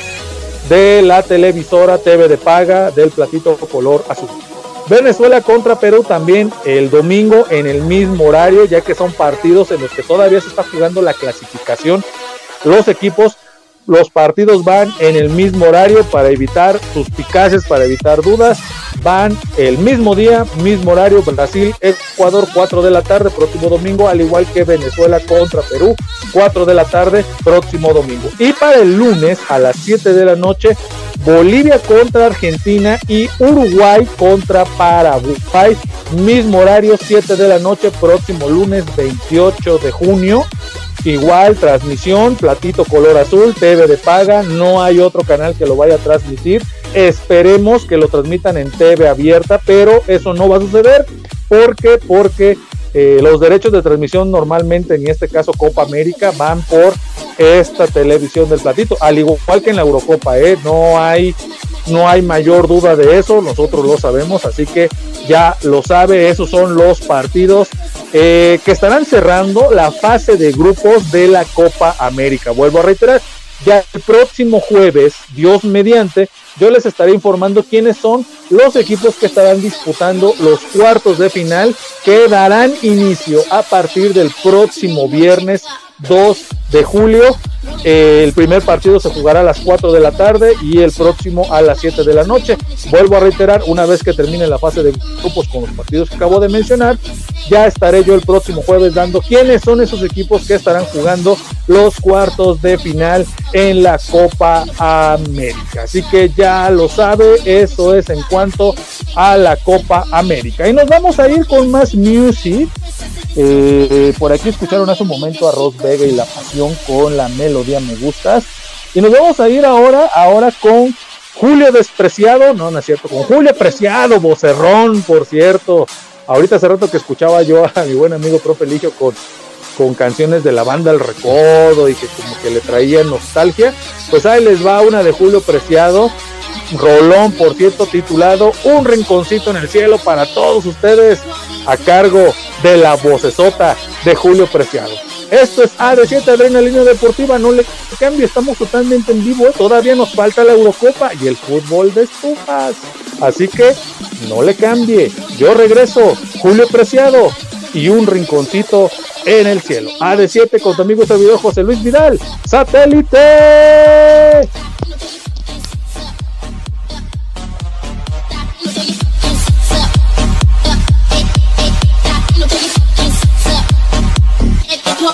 de la televisora TV de paga del platito color azul. Venezuela contra Perú también el domingo en el mismo horario, ya que son partidos en los que todavía se está jugando la clasificación. Los equipos los partidos van en el mismo horario para evitar suspicacias, para evitar dudas. Van el mismo día, mismo horario, Brasil, Ecuador, 4 de la tarde, próximo domingo, al igual que Venezuela contra Perú, 4 de la tarde, próximo domingo. Y para el lunes, a las 7 de la noche, Bolivia contra Argentina y Uruguay contra Paraguay. Mismo horario, 7 de la noche, próximo lunes 28 de junio. Igual, transmisión, platito color azul, TV de paga, no hay otro canal que lo vaya a transmitir. Esperemos que lo transmitan en TV abierta, pero eso no va a suceder. ¿Por qué? Porque eh, los derechos de transmisión normalmente, en este caso Copa América, van por esta televisión del platito, al igual que en la Eurocopa, ¿eh? no hay no hay mayor duda de eso, nosotros lo sabemos, así que ya lo sabe, esos son los partidos eh, que estarán cerrando la fase de grupos de la Copa América. Vuelvo a reiterar, ya el próximo jueves, Dios mediante, yo les estaré informando quiénes son los equipos que estarán disputando los cuartos de final que darán inicio a partir del próximo viernes 2 de julio. Eh, el primer partido se jugará a las 4 de la tarde y el próximo a las 7 de la noche. Vuelvo a reiterar, una vez que termine la fase de grupos con los partidos que acabo de mencionar, ya estaré yo el próximo jueves dando quiénes son esos equipos que estarán jugando los cuartos de final en la Copa América. Así que ya lo sabe, eso es en cuanto a la Copa América. Y nos vamos a ir con más music. Eh, por aquí escucharon hace un momento a Ross Vega y La Pasión con la melodía Me Gustas. Y nos vamos a ir ahora, ahora con Julio Despreciado, no, no es cierto, con Julio Preciado, vocerrón, por cierto. Ahorita hace rato que escuchaba yo a mi buen amigo profe Ligio con, con canciones de la banda El Recodo y que como que le traía nostalgia, pues ahí les va una de Julio Preciado, rolón, por cierto, titulado Un rinconcito en el cielo para todos ustedes a cargo de la vocesota de Julio Preciado. Esto es AD7 Línea Deportiva, no le cambie, estamos totalmente en vivo, todavía nos falta la Eurocopa y el fútbol de estufas. Así que no le cambie, yo regreso, Julio Preciado y un rinconcito en el cielo. AD7 con tu amigo servidor José Luis Vidal, satélite.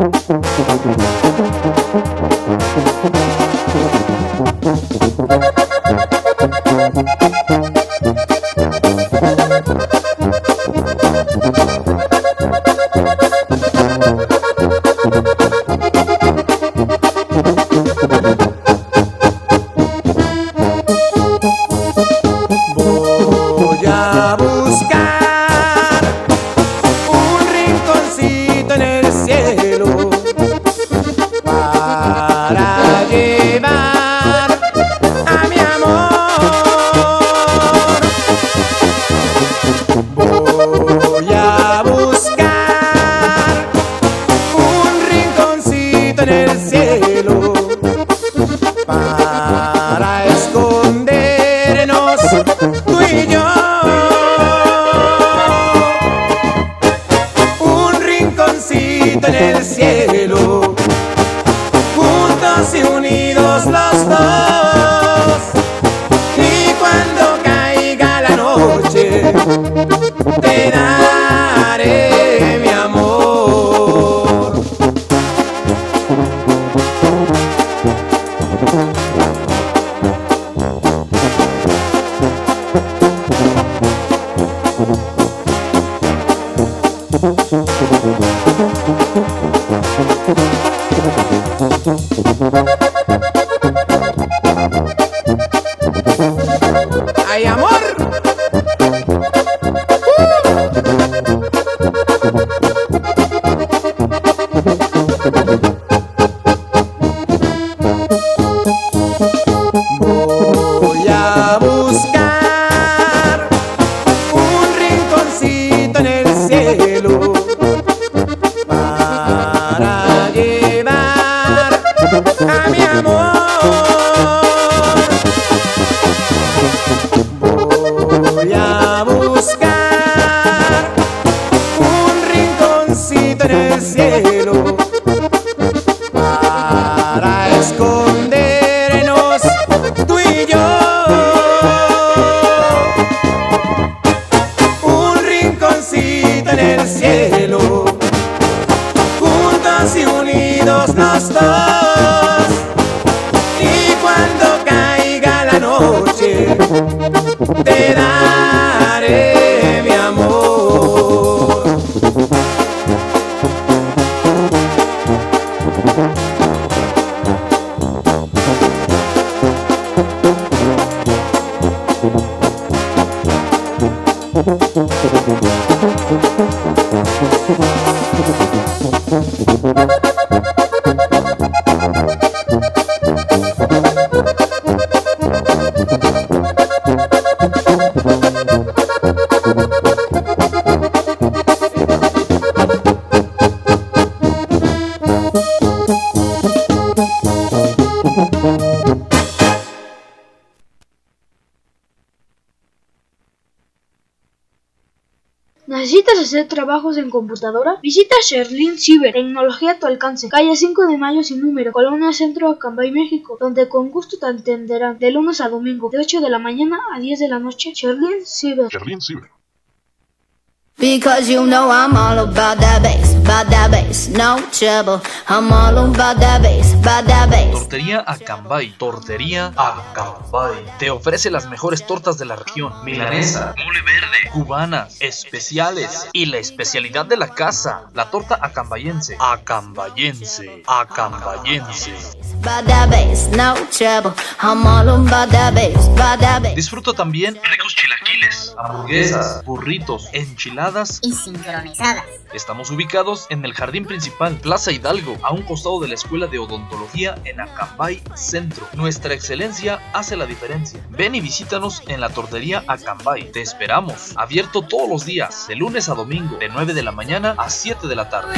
Mm-hmm. Trabajos en computadora? Visita Sherlin Cyber, tecnología a tu alcance, calle 5 de mayo sin número, Colonia Centro, Acambay, México, donde con gusto te atenderán de lunes a domingo, de 8 de la mañana a 10 de la noche. Sherlin Cyber. Sherlin Cyber. Because you know I'm all about that bass, about that bass, no trouble. I'm all about that bass, about that bass. Tortería Acambay, Tortería Acambay. Te ofrece las mejores tortas de la región: milanesa, mole cubanas, especiales y la especialidad de la casa, la torta acambayense. Acambayense, acambayense. Disfruto también ricos chilaquiles, hamburguesas, burritos, enchiladas y sincronizadas. Estamos ubicados en el jardín principal, Plaza Hidalgo, a un costado de la Escuela de Odontología en Acambay Centro. Nuestra excelencia hace la diferencia. Ven y visítanos en la tortería Acambay. Te esperamos. Abierto todos los días, de lunes a domingo, de 9 de la mañana a 7 de la tarde.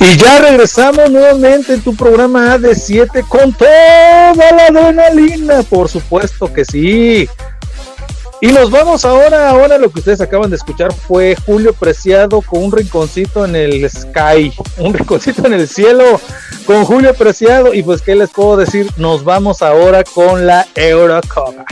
Y ya regresamos nuevamente en tu programa AD7 con toda la adrenalina, por supuesto que sí. Y nos vamos ahora, ahora lo que ustedes acaban de escuchar fue Julio Preciado con un rinconcito en el sky, un rinconcito en el cielo con Julio Preciado y pues qué les puedo decir, nos vamos ahora con la Eurocopa.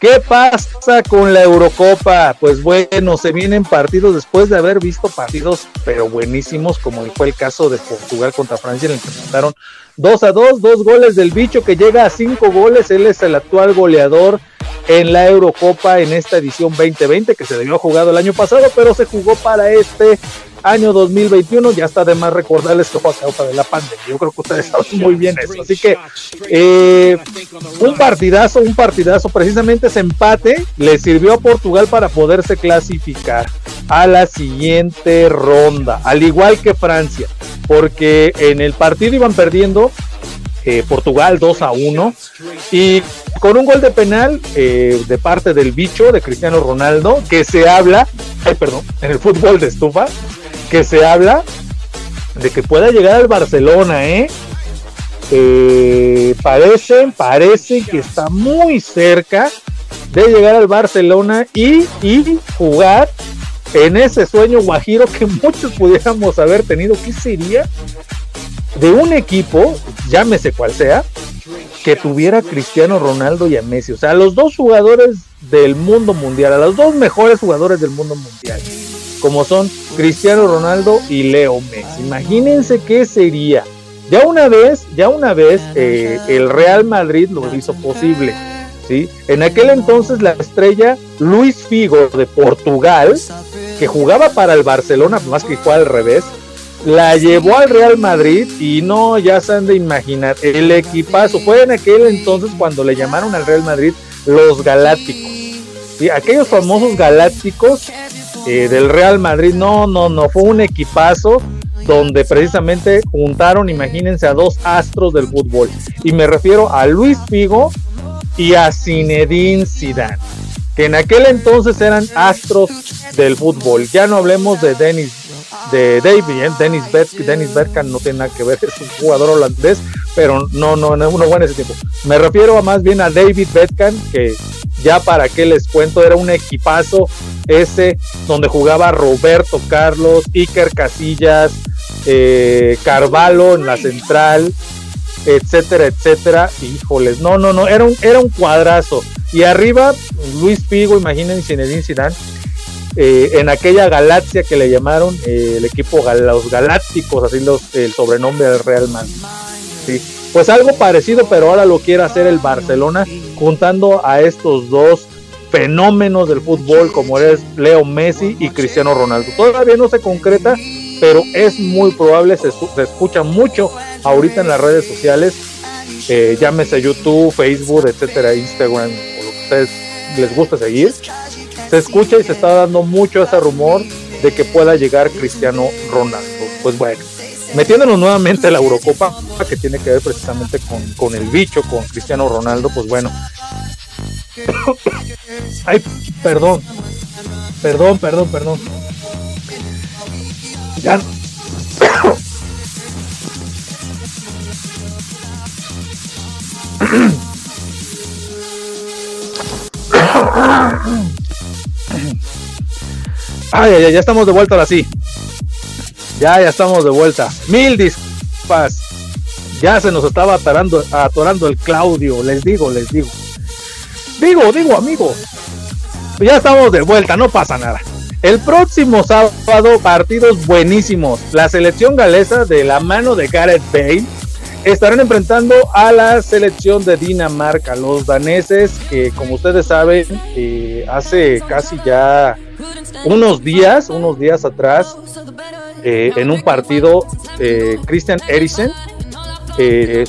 ¿Qué pasa con la Eurocopa? Pues bueno, se vienen partidos después de haber visto partidos pero buenísimos, como fue el caso de Portugal contra Francia, en el que empataron 2 a 2, dos goles del bicho que llega a 5 goles, él es el actual goleador en la Eurocopa en esta edición 2020 que se debió haber jugado el año pasado, pero se jugó para este año 2021. Ya está de más recordarles que fue a causa de la pandemia. Yo creo que ustedes saben muy bien eso. Así que eh, un partidazo, un partidazo. Precisamente ese empate le sirvió a Portugal para poderse clasificar a la siguiente ronda, al igual que Francia, porque en el partido iban perdiendo eh, Portugal 2 a 1 y con un gol de penal eh, de parte del bicho de Cristiano Ronaldo que se habla, perdón, en el fútbol de estufa, que se habla de que pueda llegar al Barcelona, ¿eh? eh parece que está muy cerca de llegar al Barcelona y, y jugar en ese sueño guajiro que muchos pudiéramos haber tenido. ¿Qué sería de un equipo, llámese cual sea, que tuviera a Cristiano Ronaldo y a Messi. O sea, los dos jugadores del mundo mundial, a los dos mejores jugadores del mundo mundial, como son Cristiano Ronaldo y Leo Messi. Imagínense qué sería. Ya una vez, ya una vez, eh, el Real Madrid lo hizo posible. ¿sí? En aquel entonces la estrella Luis Figo de Portugal, que jugaba para el Barcelona, más que fue al revés, la llevó al Real Madrid y no, ya se han de imaginar, el equipazo fue en aquel entonces cuando le llamaron al Real Madrid los Galácticos. Aquellos famosos Galácticos eh, del Real Madrid, no, no, no, fue un equipazo donde precisamente juntaron, imagínense, a dos astros del fútbol. Y me refiero a Luis Figo y a Zinedine Zidane, que en aquel entonces eran astros del fútbol. Ya no hablemos de Dennis de David, ¿eh? Dennis, Dennis Bergkamp no tiene nada que ver, es un jugador holandés, pero no, no, no, uno bueno ese tiempo. Me refiero a más bien a David Beckham, que ya para qué les cuento, era un equipazo ese donde jugaba Roberto Carlos, Iker Casillas, eh, Carvalho en la central, etcétera, etcétera. Híjoles, no, no, no, era un, era un cuadrazo. Y arriba, Luis Figo, imaginen Zinedine Zidane, eh, en aquella galaxia que le llamaron eh, el equipo los Galácticos, así los, el sobrenombre del Real Madrid. Pues algo parecido, pero ahora lo quiere hacer el Barcelona, juntando a estos dos fenómenos del fútbol como es Leo Messi y Cristiano Ronaldo. Todavía no se concreta, pero es muy probable, se, escucha mucho ahorita en las redes sociales, eh, llámese YouTube, Facebook, etcétera, Instagram, o lo que ustedes les gusta seguir se escucha y se está dando mucho ese rumor de que pueda llegar Cristiano Ronaldo. Pues bueno, metiéndonos nuevamente a la Eurocopa, que tiene que ver precisamente con, el bicho, con Cristiano Ronaldo, pues bueno. Ay, perdón, perdón, perdón, perdón. Ya. Ay, ya estamos de vuelta ahora sí. Ya, ya estamos de vuelta. Mil disculpas. Ya se nos estaba atorando, atorando el Claudio. Les digo, les digo. Digo, digo, amigo. Ya estamos de vuelta, no pasa nada. El próximo sábado, partidos buenísimos. La selección galesa de la mano de Gareth Bale estarán enfrentando a la selección de Dinamarca, los daneses que como ustedes saben eh, hace casi ya unos días, unos días atrás, eh, en un partido, eh, Christian Eriksen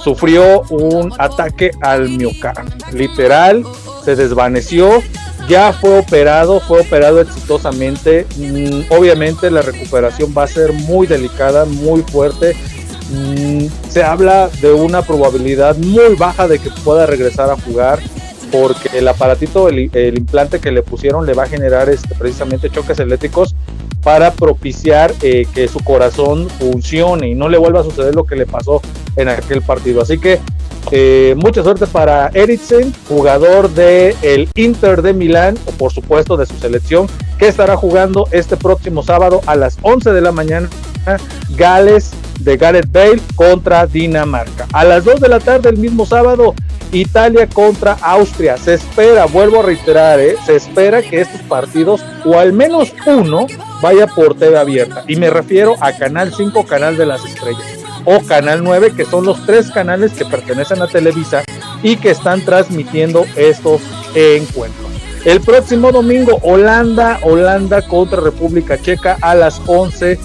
sufrió un ataque al miocardio, literal, se desvaneció, ya fue operado, fue operado exitosamente, mm, obviamente la recuperación va a ser muy delicada, muy fuerte, Mm, se habla de una probabilidad muy baja de que pueda regresar a jugar porque el aparatito, el, implante que le pusieron le va a generar este, precisamente choques eléctricos para propiciar eh, que su corazón funcione y no le vuelva a suceder lo que le pasó en aquel partido. Así que Eh, mucha suerte para Eriksen, jugador del el Inter de Milán, o por supuesto de su selección, que estará jugando este próximo sábado a las 11 de la mañana. Gales de Gareth Bale contra Dinamarca. A las 2 de la tarde el mismo sábado, Italia contra Austria. Se espera, vuelvo a reiterar, ¿eh? se espera que estos partidos, o al menos uno, vaya por TV abierta. Y me refiero a Canal 5, Canal de las Estrellas o Canal 9, que son los tres canales que pertenecen a Televisa y que están transmitiendo estos encuentros. El próximo domingo, Holanda, Holanda contra República Checa a las 11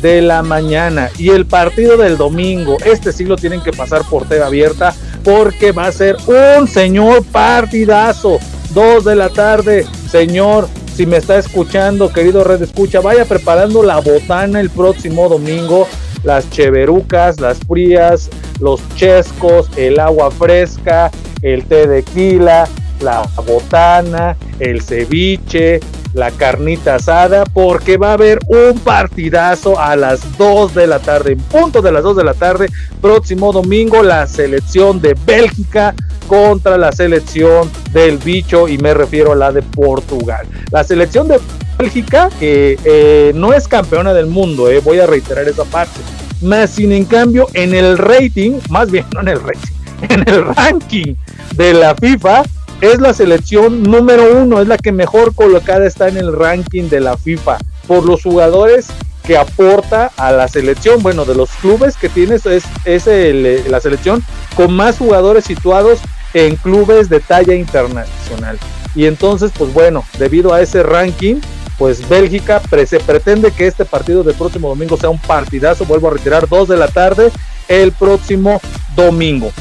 de la mañana. Y el partido del domingo, este sí lo tienen que pasar por TV abierta porque va a ser un señor partidazo. Dos de la tarde, señor, si me está escuchando, querido Red Escucha, vaya preparando la botana el próximo domingo las cheverucas, las frías, los chescos, el agua fresca, el té de quila, la botana, el ceviche, la carnita asada, porque va a haber un partidazo a las 2 de la tarde, en punto de las 2 de la tarde, próximo domingo, la selección de Bélgica contra la selección del bicho, y me refiero a la de Portugal. La selección de Bélgica, que eh, no es campeona del mundo, eh, voy a reiterar esa parte, más sin en cambio en el rating, más bien no en el rating, en el ranking de la FIFA, es la selección número uno, es la que mejor colocada está en el ranking de la FIFA por los jugadores que aporta a la selección. Bueno, de los clubes que tiene es, es la selección con más jugadores situados en clubes de talla internacional. Y entonces, pues bueno, debido a ese ranking, pues Bélgica se pretende que este partido del próximo domingo sea un partidazo. Vuelvo a retirar dos de la tarde el próximo domingo.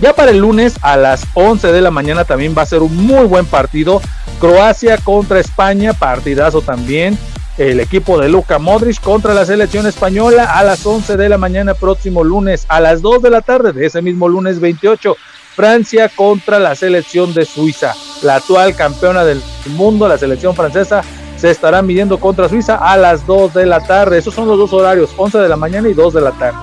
Ya para el lunes a las 11 de la mañana también va a ser un muy buen partido. Croacia contra España, partidazo también. El equipo de Luka Modric contra la selección española a las 11 de la mañana próximo lunes. A las 2 de la tarde de ese mismo lunes 28. Francia contra la selección de Suiza. La actual campeona del mundo, la selección francesa, se estará midiendo contra Suiza a las 2 de la tarde. Esos son los dos horarios, 11 de la mañana y 2 de la tarde.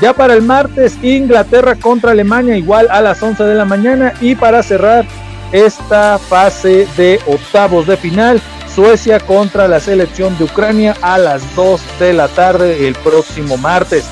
Ya para el martes, Inglaterra contra Alemania, igual a las 11 de la mañana. Y para cerrar esta fase de octavos de final, Suecia contra la selección de Ucrania a las 2 de la tarde el próximo martes.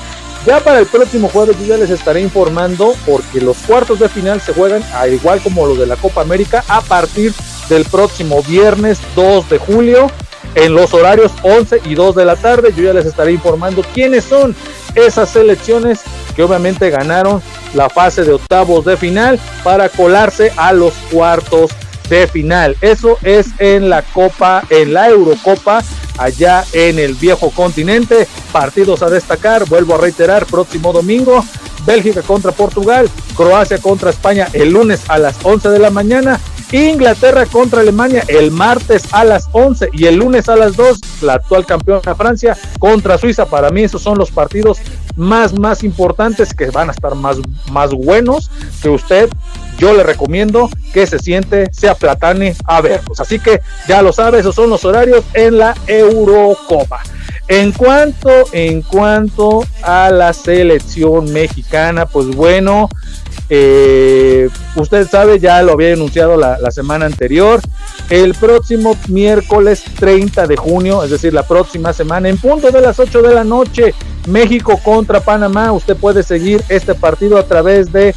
Ya para el próximo jueves yo ya les estaré informando porque los cuartos de final se juegan, al igual como los de la Copa América, a partir del próximo viernes 2 de julio en los horarios 11 y 2 de la tarde. Yo ya les estaré informando quiénes son esas selecciones que obviamente ganaron la fase de octavos de final para colarse a los cuartos de final. Eso es en la Copa, en la Eurocopa, allá en el viejo continente. Partidos a destacar, vuelvo a reiterar, próximo domingo. Bélgica contra Portugal, Croacia contra España el lunes a las 11 de la mañana Inglaterra contra Alemania el martes a las 11 y el lunes a las 2 la actual campeona Francia contra Suiza. Para mí esos son los partidos más más importantes que van a estar más más buenos que usted yo le recomiendo que se siente, se aplatane a verlos. Así que ya lo sabe, esos son los horarios en la Eurocopa. En cuanto, en cuanto a la selección mexicana, pues bueno, eh, usted sabe, ya lo había anunciado la, la, semana anterior. El próximo miércoles 30 de junio, es decir, la próxima semana, en punto de las 8 de la noche, México contra Panamá. Usted puede seguir este partido a través de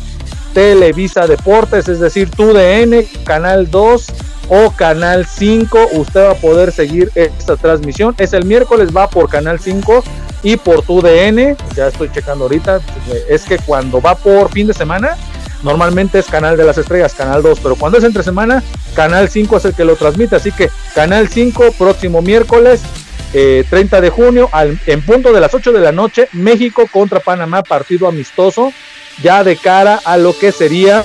Televisa Deportes, es decir, TUDN, Canal 2 o Canal 5. Usted va a poder seguir esta transmisión. Es el miércoles, va por Canal 5 y por tu DN, ya estoy checando ahorita, es que cuando va por fin de semana, normalmente es Canal de las Estrellas, Canal 2, pero cuando es entre semana, Canal 5 es el que lo transmite, así que Canal 5, próximo miércoles, 30 eh, de junio, en punto de las 8 de la noche, México contra Panamá, partido amistoso, ya de cara a lo que sería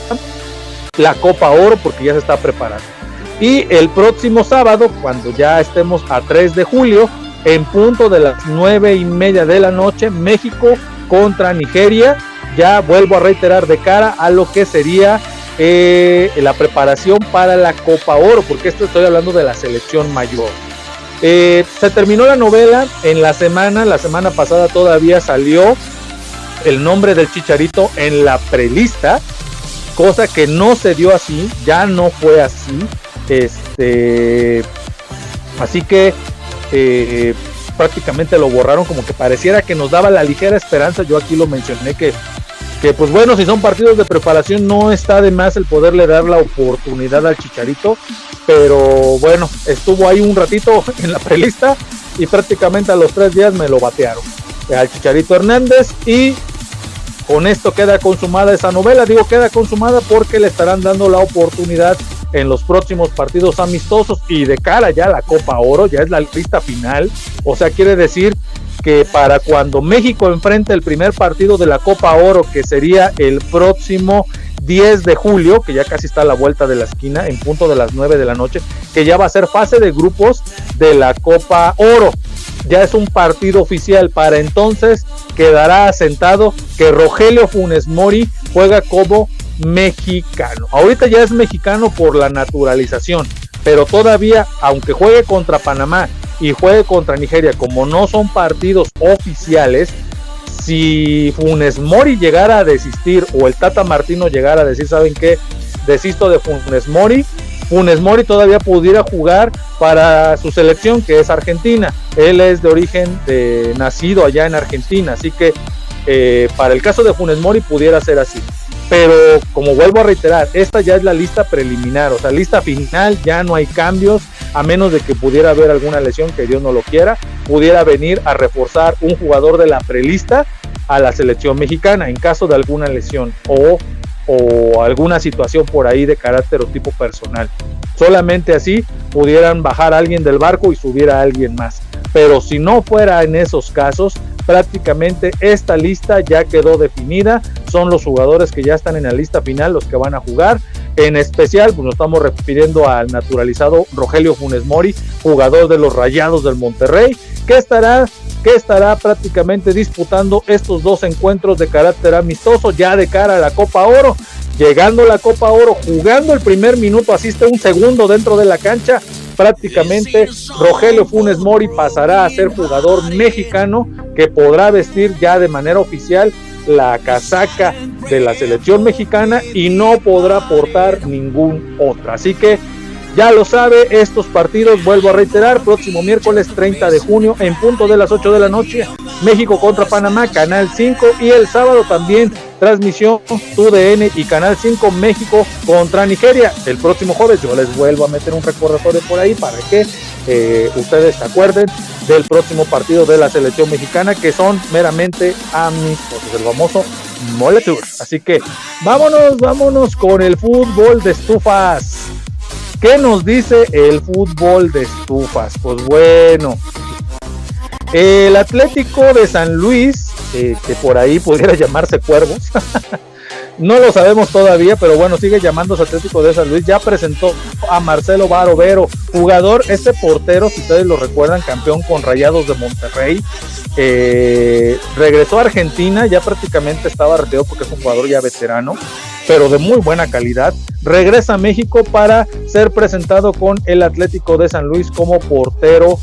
la Copa Oro, porque ya se está preparando. Y el próximo sábado, cuando ya estemos a 3 de julio, en punto de las nueve y media de la noche, México contra Nigeria. Ya vuelvo a reiterar de cara a lo que sería eh, la preparación para la Copa Oro, porque esto estoy hablando de la selección mayor. Eh, se terminó la novela en la semana, la semana pasada todavía salió el nombre del Chicharito en la prelista, cosa que no se dio así, ya no fue así. Este, así que eh, prácticamente lo borraron como que pareciera que nos daba la ligera esperanza. Yo aquí lo mencioné que, que pues bueno, si son partidos de preparación no está de más el poderle dar la oportunidad al Chicharito, pero bueno, estuvo ahí un ratito en la prelista y prácticamente a los tres días me lo batearon al Chicharito Hernández y con esto queda consumada esa novela. Digo queda consumada porque le estarán dando la oportunidad en los próximos partidos amistosos y de cara ya a la Copa Oro, ya es la lista final. O sea, quiere decir que para cuando México enfrente el primer partido de la Copa Oro, que sería el próximo 10 de julio, que ya casi está a la vuelta de la esquina, en punto de las 9 de la noche, que ya va a ser fase de grupos de la Copa Oro ya es un partido oficial. Para entonces quedará asentado que Rogelio Funes Mori juega como mexicano. Ahorita ya es mexicano por la naturalización, pero todavía, aunque juegue contra Panamá y juegue contra Nigeria, como no son partidos oficiales, si Funes Mori llegara a desistir o el Tata Martino llegara a decir, ¿saben qué? Desisto de Funes Mori, Funes Mori todavía pudiera jugar para su selección, que es Argentina. Él es de origen de, nacido allá en Argentina, así que eh, para el caso de Funes Mori pudiera ser así. Pero como vuelvo a reiterar, esta ya es la lista preliminar, o sea, lista final, ya no hay cambios, a menos de que pudiera haber alguna lesión, que Dios no lo quiera, pudiera venir a reforzar un jugador de la prelista a la selección mexicana en caso de alguna lesión o o alguna situación por ahí de carácter o tipo personal. Solamente así pudieran bajar a alguien del barco y subir a alguien más. Pero si no fuera en esos casos, prácticamente esta lista ya quedó definida. Son los jugadores que ya están en la lista final los que van a jugar. En especial, pues nos estamos refiriendo al naturalizado Rogelio Funes Mori, jugador de los Rayados del Monterrey, que estará que estará prácticamente disputando estos dos encuentros de carácter amistoso ya de cara a la Copa Oro. Llegando la Copa Oro, jugando el primer minuto, asiste un segundo dentro de la cancha. Prácticamente Rogelio Funes Mori pasará a ser jugador mexicano que podrá vestir ya de manera oficial la casaca de la selección mexicana y no podrá portar ningún otro. Así que ya lo sabe, estos partidos, vuelvo a reiterar, próximo miércoles 30 de junio en punto de las 8 de la noche, México contra Panamá, Canal 5 y el sábado también transmisión UDN y Canal 5 México contra Nigeria. El próximo jueves yo les vuelvo a meter un recordatorio por ahí para que eh, ustedes se acuerden del próximo partido de la selección mexicana que son meramente amistosos, el famoso Mole Tour. Así que vámonos, vámonos con el fútbol de estufas. ¿Qué nos dice el fútbol de estufas? Pues bueno, el Atlético de San Luis, eh, que por ahí pudiera llamarse Cuervos, no lo sabemos todavía, pero bueno, sigue llamándose Atlético de San Luis, ya presentó a Marcelo Barovero, jugador, este portero, si ustedes lo recuerdan, campeón con Rayados de Monterrey, eh, regresó a Argentina, ya prácticamente estaba retirado porque es un jugador ya veterano, pero de muy buena calidad. Regresa a México para ser presentado con el Atlético de San Luis como portero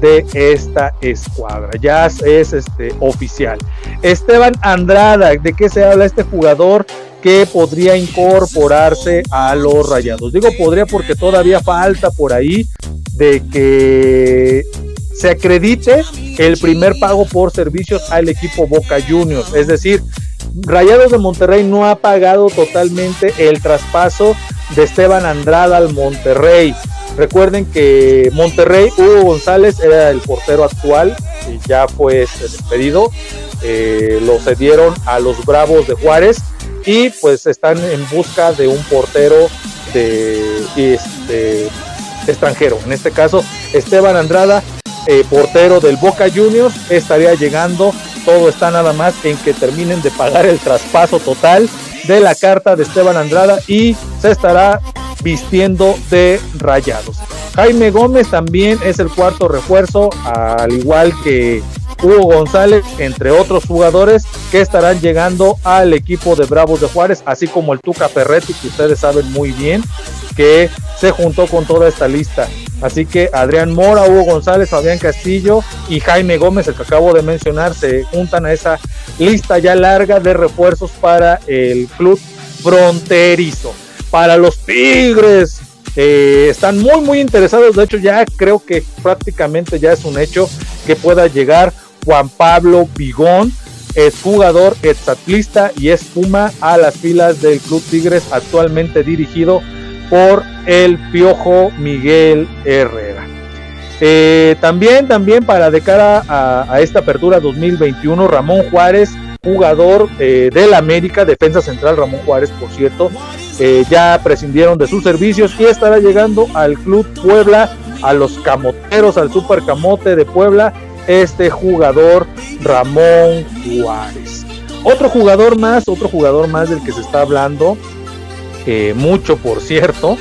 de esta escuadra. Ya es este oficial. Esteban Andrada, ¿de qué se habla este jugador que podría incorporarse a los Rayados? Digo podría porque todavía falta por ahí de que se acredite el primer pago por servicios al equipo Boca Juniors, es decir, Rayados de Monterrey no ha pagado totalmente el traspaso de Esteban Andrada al Monterrey. Recuerden que Monterrey, Hugo González era el portero actual y ya fue este, despedido. Eh, lo cedieron a los Bravos de Juárez y pues están en busca de un portero de este, extranjero. En este caso, Esteban Andrada, eh, portero del Boca Juniors, estaría llegando todo está nada más en que terminen de pagar el traspaso total de la carta de Esteban Andrada y se estará vistiendo de rayados. Jaime Gómez también es el cuarto refuerzo, al igual que Hugo González, entre otros jugadores que estarán llegando al equipo de Bravos de Juárez, así como el Tuca Ferretti, que ustedes saben muy bien que se juntó con toda esta lista. Así que Adrián Mora, Hugo González, Fabián Castillo y Jaime Gómez, el que acabo de mencionar, se juntan a esa lista ya larga de refuerzos para el club fronterizo. Para los Tigres, eh, están muy, muy interesados. De hecho, ya creo que prácticamente ya es un hecho que pueda llegar Juan Pablo Vigón, es jugador exatlista y es Puma a las filas del Club Tigres, actualmente dirigido por el Piojo Miguel Herrera. Eh, también, también para de cara a, esta apertura 2021, Ramón Juárez, jugador eh, del América, defensa central Ramón Juárez, por cierto, eh, ya prescindieron de sus servicios y estará llegando al Club Puebla, a los Camoteros, al Super Camote de Puebla, este jugador Ramón Juárez. Otro jugador más, otro jugador más del que se está hablando, mucho por cierto,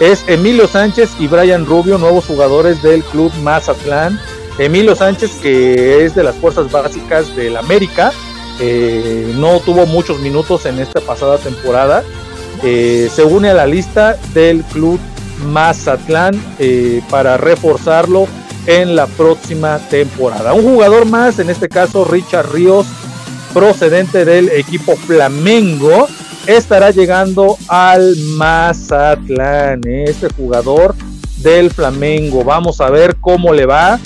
es Emilio Sánchez y Brian Rubio, nuevos jugadores del Club Mazatlán. Emilio Sánchez, que es de las fuerzas básicas del América, eh, no tuvo muchos minutos en esta pasada temporada, eh, se une a la lista del club Mazatlán eh, para reforzarlo en la próxima temporada. Un jugador más, en este caso Richard Ríos, procedente del equipo Flamengo, estará llegando al Mazatlán. Este jugador del Flamengo. Vamos a ver cómo le va.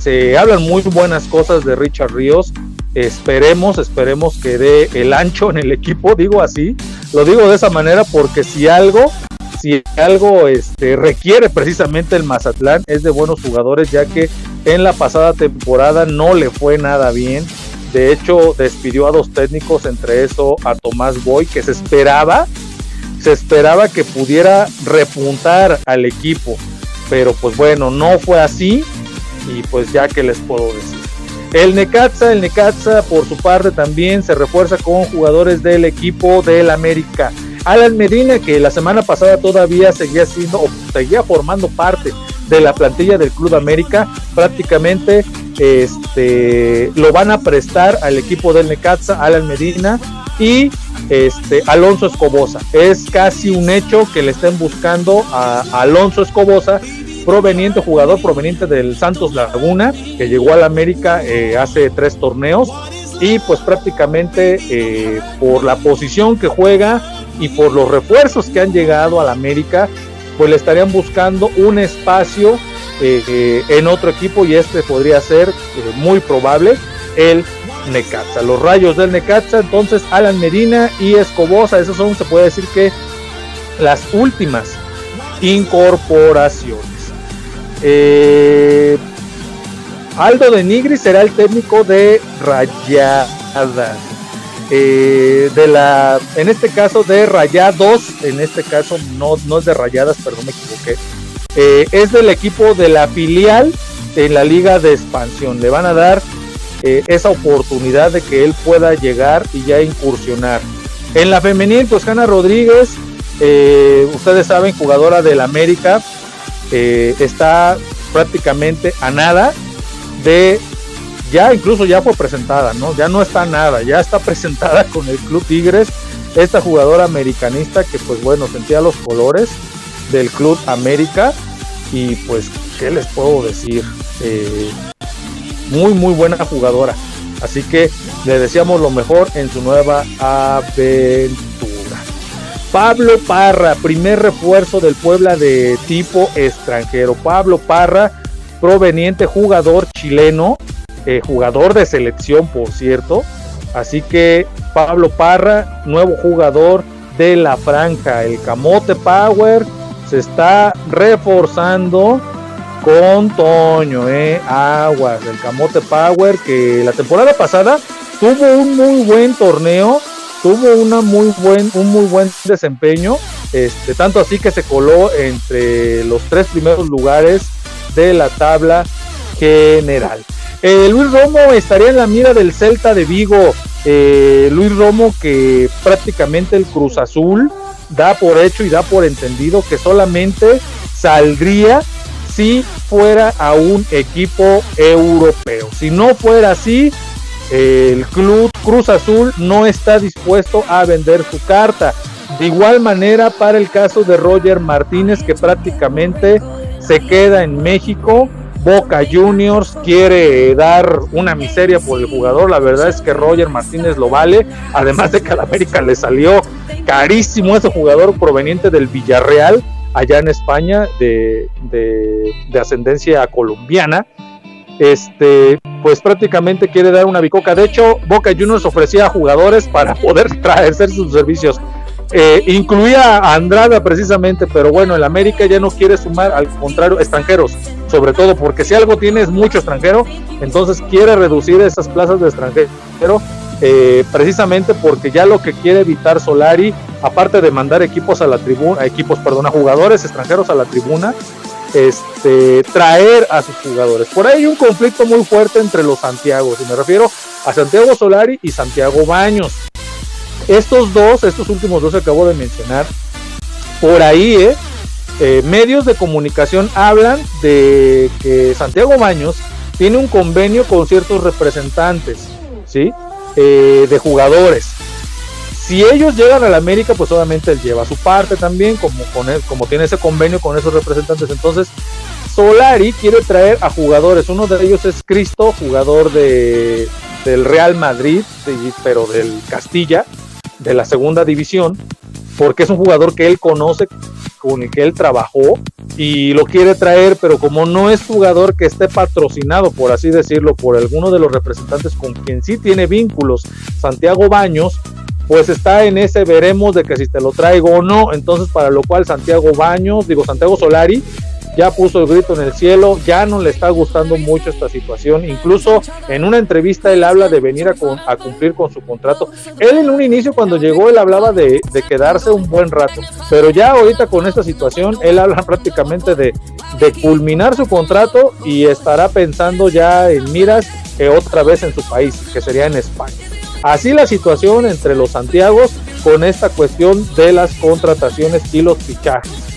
Se hablan muy buenas cosas de Richard Ríos. Esperemos, esperemos que dé el ancho en el equipo, digo así. Lo digo de esa manera porque si algo, si algo este, requiere precisamente el Mazatlán es de buenos jugadores, ya que en la pasada temporada no le fue nada bien. De hecho, despidió a dos técnicos, entre eso a Tomás Boy, que se esperaba, se esperaba que pudiera repuntar al equipo. Pero pues bueno, no fue así. Y pues ya que les puedo decir. El Necaxa, el Necaxa por su parte también se refuerza con jugadores del equipo del América. Alan Medina, que la semana pasada todavía seguía siendo o seguía formando parte de la plantilla del Club América, prácticamente este, lo van a prestar al equipo del Necaxa, Alan Medina y este, Alonso Escobosa. Es casi un hecho que le estén buscando a Alonso Escobosa proveniente, jugador proveniente del Santos Laguna, que llegó al América eh, hace tres torneos y pues prácticamente eh, por la posición que juega y por los refuerzos que han llegado al América, pues le estarían buscando un espacio eh, en otro equipo y este podría ser muy probable el Necaxa. Los rayos del Necaxa, entonces Alan Medina y Escobosa, esos son, se puede decir que las últimas incorporaciones. Eh, Aldo de Nigri será el técnico de Rayadas. Eh, de la, en este caso de Rayados, en este caso no, no es de Rayadas, perdón, me equivoqué. Eh, es del equipo de la filial en la liga de expansión. Le van a dar esa oportunidad de que él pueda llegar y ya incursionar. En la femenil, pues Hanna Rodríguez, ustedes saben, jugadora del América, eh, está prácticamente a nada de ya incluso ya fue presentada, ¿no? Ya no está nada, ya está presentada con el Club Tigres, esta jugadora americanista que pues bueno, sentía los colores del Club América y pues, ¿qué les puedo decir? Eh, muy, muy buena jugadora. Así que le deseamos lo mejor en su nueva aventura. Pablo Parra, primer refuerzo del Puebla de tipo extranjero. Pablo Parra, proveniente jugador chileno, eh, jugador de selección, por cierto. Así que Pablo Parra, nuevo jugador de la franja. El Camote Power se está reforzando con Toño, eh, Aguas, el Camote Power, que la temporada pasada tuvo un muy buen torneo tuvo una muy buen, un muy buen desempeño, este, tanto así que se coló entre los tres primeros lugares de la tabla general. Eh, Luis Romo estaría en la mira del Celta de Vigo. Eh, Luis Romo que prácticamente el Cruz Azul da por hecho y da por entendido que solamente saldría si fuera a un equipo europeo. Si no fuera así, el club Cruz Azul no está dispuesto a vender su carta. De igual manera para el caso de Roger Martínez que prácticamente se queda en México. Boca Juniors quiere dar una miseria por el jugador. La verdad es que Roger Martínez lo vale. Además de que a la América le salió carísimo ese jugador proveniente del Villarreal, allá en España, de, de ascendencia colombiana este, pues prácticamente quiere dar una bicoca. De hecho, Boca Juniors ofrecía jugadores para poder traerse sus servicios. Eh, incluía a Andrada precisamente, pero bueno, el América ya no quiere sumar, al contrario, extranjeros, sobre todo porque si algo tiene es mucho extranjero, entonces quiere reducir esas plazas de extranjero, eh, precisamente porque ya lo que quiere evitar Solari, aparte de mandar equipos a la tribuna, equipos, perdón, a jugadores extranjeros a la tribuna, este, traer a sus jugadores. Por ahí hay un conflicto muy fuerte entre los Santiago, y me refiero a Santiago Solari y Santiago Baños. Estos dos, estos últimos dos que acabo de mencionar, por ahí, eh, eh, medios de comunicación hablan de que Santiago Baños tiene un convenio con ciertos representantes, ¿sí? Eh, de jugadores. Si ellos llegan a la América, pues obviamente él lleva su parte también, como, con como tiene ese convenio con esos representantes. Entonces, Solari quiere traer a jugadores. Uno de ellos es Cristo, jugador de, del Real Madrid, pero del Castilla, de la segunda división, porque es un jugador que él conoce, con el que él trabajó y lo quiere traer, pero como no es jugador que esté patrocinado, por así decirlo, por alguno de los representantes con quien sí tiene vínculos, Santiago Baños, pues está en ese veremos de que si te lo traigo o no. Entonces, para lo cual Santiago Baños, digo Santiago Solari, ya puso el grito en el cielo, ya no le está gustando mucho esta situación. Incluso en una entrevista él habla de venir a, cumplir con su contrato. Él en un inicio cuando llegó él hablaba de, quedarse un buen rato, pero ya ahorita con esta situación él habla prácticamente de, de culminar su contrato y estará pensando ya en miras que otra vez en su país, que sería en España. Así la situación entre los Santiagos con esta cuestión de las contrataciones y los fichajes.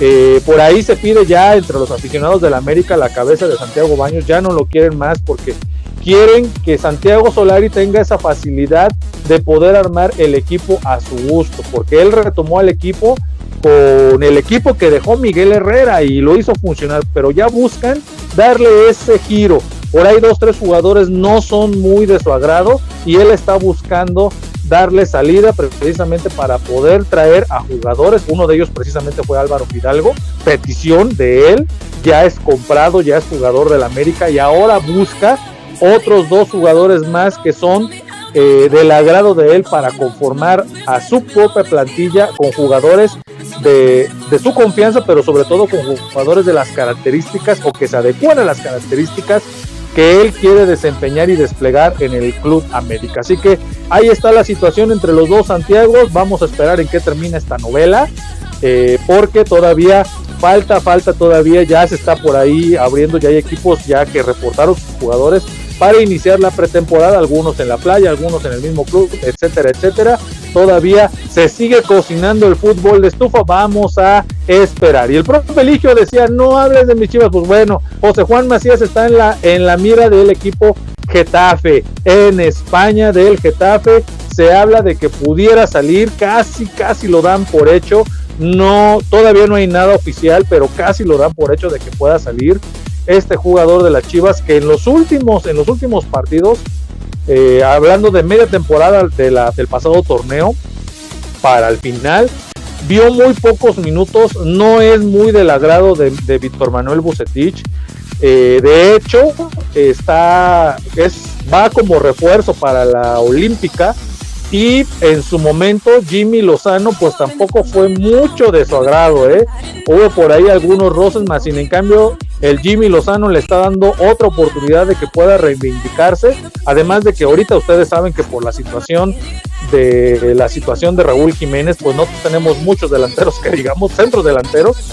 Eh, por ahí se pide ya entre los aficionados de la América la cabeza de Santiago Baños, ya no lo quieren más porque quieren que Santiago Solari tenga esa facilidad de poder armar el equipo a su gusto, porque él retomó al equipo con el equipo que dejó Miguel Herrera y lo hizo funcionar, pero ya buscan darle ese giro, por ahí dos, tres jugadores no son muy de su agrado y él está buscando darle salida precisamente para poder traer a jugadores. Uno de ellos precisamente fue Álvaro Fidalgo, petición de él, ya es comprado, ya es jugador del América y ahora busca otros dos jugadores más que son eh, del agrado de él para conformar a su propia plantilla con jugadores de, de, su confianza, pero sobre todo con jugadores de las características o que se adecuan a las características que él quiere desempeñar y desplegar en el Club América. Así que ahí está la situación entre los dos Santiagos. Vamos a esperar en qué termina esta novela, eh, porque todavía falta, falta todavía, ya se está por ahí abriendo, ya hay equipos ya que reportaron sus jugadores para iniciar la pretemporada, algunos en la playa, algunos en el mismo club, etcétera, etcétera. Todavía se sigue cocinando el fútbol de estufa, vamos a esperar. Y el propio Eligio decía, no hables de mis chivas, pues bueno, José Juan Macías está en la, en la mira del equipo Getafe, en España del Getafe, se habla de que pudiera salir, casi, casi lo dan por hecho, no, todavía no hay nada oficial, pero casi lo dan por hecho de que pueda salir este jugador de las Chivas que en los últimos, en los últimos partidos, eh, hablando de media temporada del pasado torneo, para el final, vio muy pocos minutos, no es muy del agrado de, Víctor Manuel Bucetich. Eh, de hecho, está, es, va como refuerzo para la Olímpica y en su momento Jimmy Lozano pues tampoco fue mucho de su agrado, ¿eh? Hubo por ahí algunos roces más, sin en cambio el Jimmy Lozano le está dando otra oportunidad de que pueda reivindicarse, además de que ahorita ustedes saben que por la situación de la situación de Raúl Jiménez, pues no tenemos muchos delanteros que digamos, centros delanteros,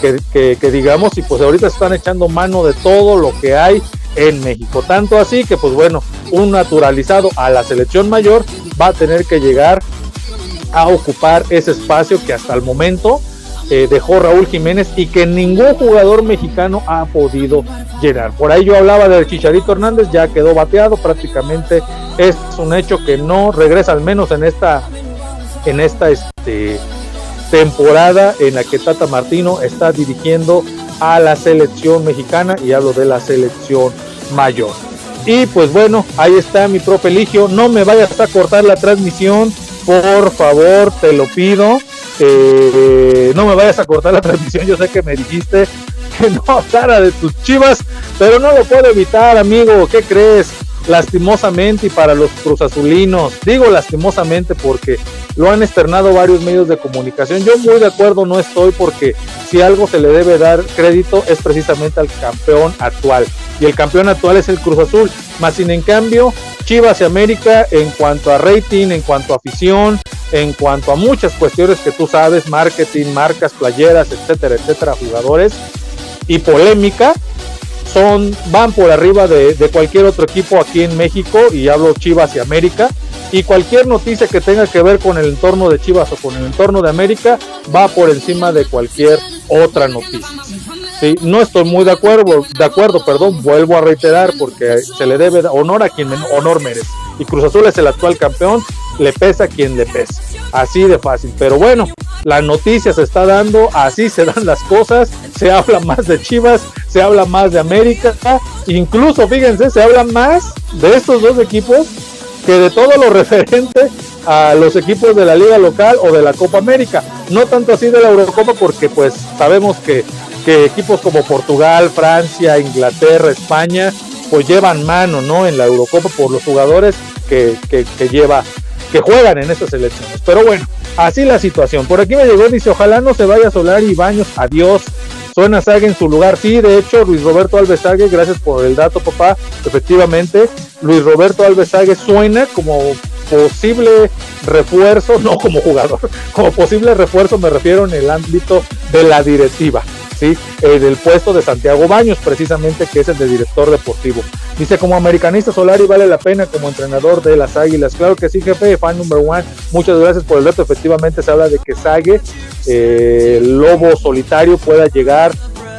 que, digamos, y pues ahorita están echando mano de todo lo que hay en México. Tanto así que, pues bueno, un naturalizado a la selección mayor va a tener que llegar a ocupar ese espacio que hasta el momento eh, dejó Raúl Jiménez y que ningún jugador mexicano ha podido llenar. Por ahí yo hablaba del Chicharito Hernández, ya quedó bateado, prácticamente es un hecho que no regresa al menos en esta en esta este, temporada en la que Tata Martino está dirigiendo a la selección mexicana y hablo de la selección mayor. Y pues bueno, ahí está mi profe Eligio. No me vayas a cortar la transmisión, por favor, te lo pido. Eh, no me vayas a cortar la transmisión. Yo sé que me dijiste que no hablara de tus chivas, pero no lo puedo evitar, amigo. ¿Qué crees? lastimosamente y para los cruzazulinos, digo lastimosamente porque lo han externado varios medios de comunicación, yo muy de acuerdo no estoy porque si algo se le debe dar crédito es precisamente al campeón actual. Y el campeón actual es el Cruz Azul, más sin en cambio Chivas y América en cuanto a rating, en cuanto a afición, en cuanto a muchas cuestiones que tú sabes, marketing, marcas, playeras, etcétera, etcétera, jugadores y polémica, son, van por arriba de, cualquier otro equipo aquí en México, y hablo Chivas y América, y cualquier noticia que tenga que ver con el entorno de Chivas o con el entorno de América va por encima de cualquier otra noticia. Sí, no estoy muy de acuerdo, de acuerdo, perdón, vuelvo a reiterar porque se le debe honor a quien honor merece. Y Cruz Azul es el actual campeón, le pesa a quien le pesa. Así de fácil. Pero bueno, la noticia se está dando, así se dan las cosas, se habla más de Chivas, se habla más de América, incluso fíjense, se habla más de estos dos equipos que de todo lo referente a los equipos de la liga local o de la Copa América. No tanto así de la Eurocopa porque pues sabemos que que equipos como Portugal, Francia, Inglaterra, España, pues llevan mano, ¿no? En la Eurocopa por los jugadores que, que, lleva, que juegan en esas elecciones. Pero bueno, así la situación. Por aquí me llegó, dice, ojalá no se vaya a Solar y Baños, adiós. Suena Sague en su lugar. Sí, de hecho, Luis Roberto Alves Sague, gracias por el dato, papá. Efectivamente, Luis Roberto Alves Sague suena como posible refuerzo, no como jugador, como posible refuerzo me refiero en el ámbito de la directiva. ¿Sí? Eh, del puesto de Santiago Baños, precisamente, que es el de director deportivo. Dice, como americanista Solari vale la pena como entrenador de las Águilas. Claro que sí, jefe, fan number one. Muchas gracias por el dato. Efectivamente, se habla de que Sague, eh, el lobo solitario, pueda llegar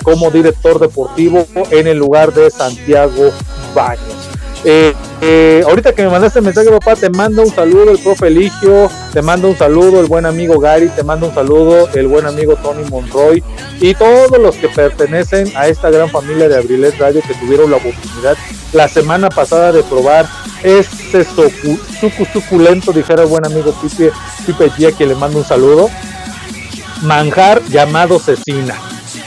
como director deportivo en el lugar de Santiago Baños. Eh, eh, ahorita que me mandaste el mensaje, papá, te mando un saludo el profe Eligio, te mando un saludo el buen amigo Gary, te mando un saludo el buen amigo Tony Monroy y todos los que pertenecen a esta gran familia de Abrilet Radio que tuvieron la oportunidad la semana pasada de probar ese sucu, suculento, dijera el buen amigo Pipe, Pipe Gia, que le mando un saludo, manjar llamado cecina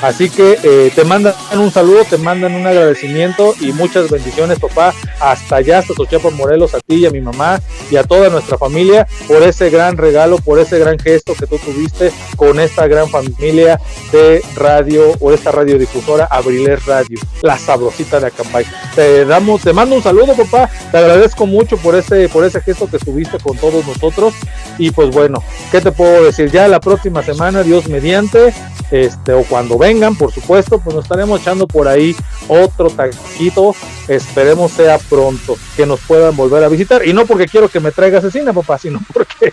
Así que eh, te mandan un saludo, te mandan un agradecimiento y muchas bendiciones, papá, hasta allá, hasta Sochiapas Morelos, a ti y a mi mamá y a toda nuestra familia por ese gran regalo, por ese gran gesto que tú tuviste con esta gran familia de radio o esta radiodifusora Abriles Radio, la sabrosita de Acambay. Te damos, te mando un saludo, papá, te agradezco mucho por ese, por ese gesto que tuviste con todos nosotros y pues bueno, ¿qué te puedo decir? Ya la próxima semana, Dios mediante, este, o cuando vengan, por supuesto, pues nos estaremos echando por ahí otro taquito, esperemos sea pronto, que nos puedan volver a visitar, y no porque quiero que me traiga asesina, papá, sino porque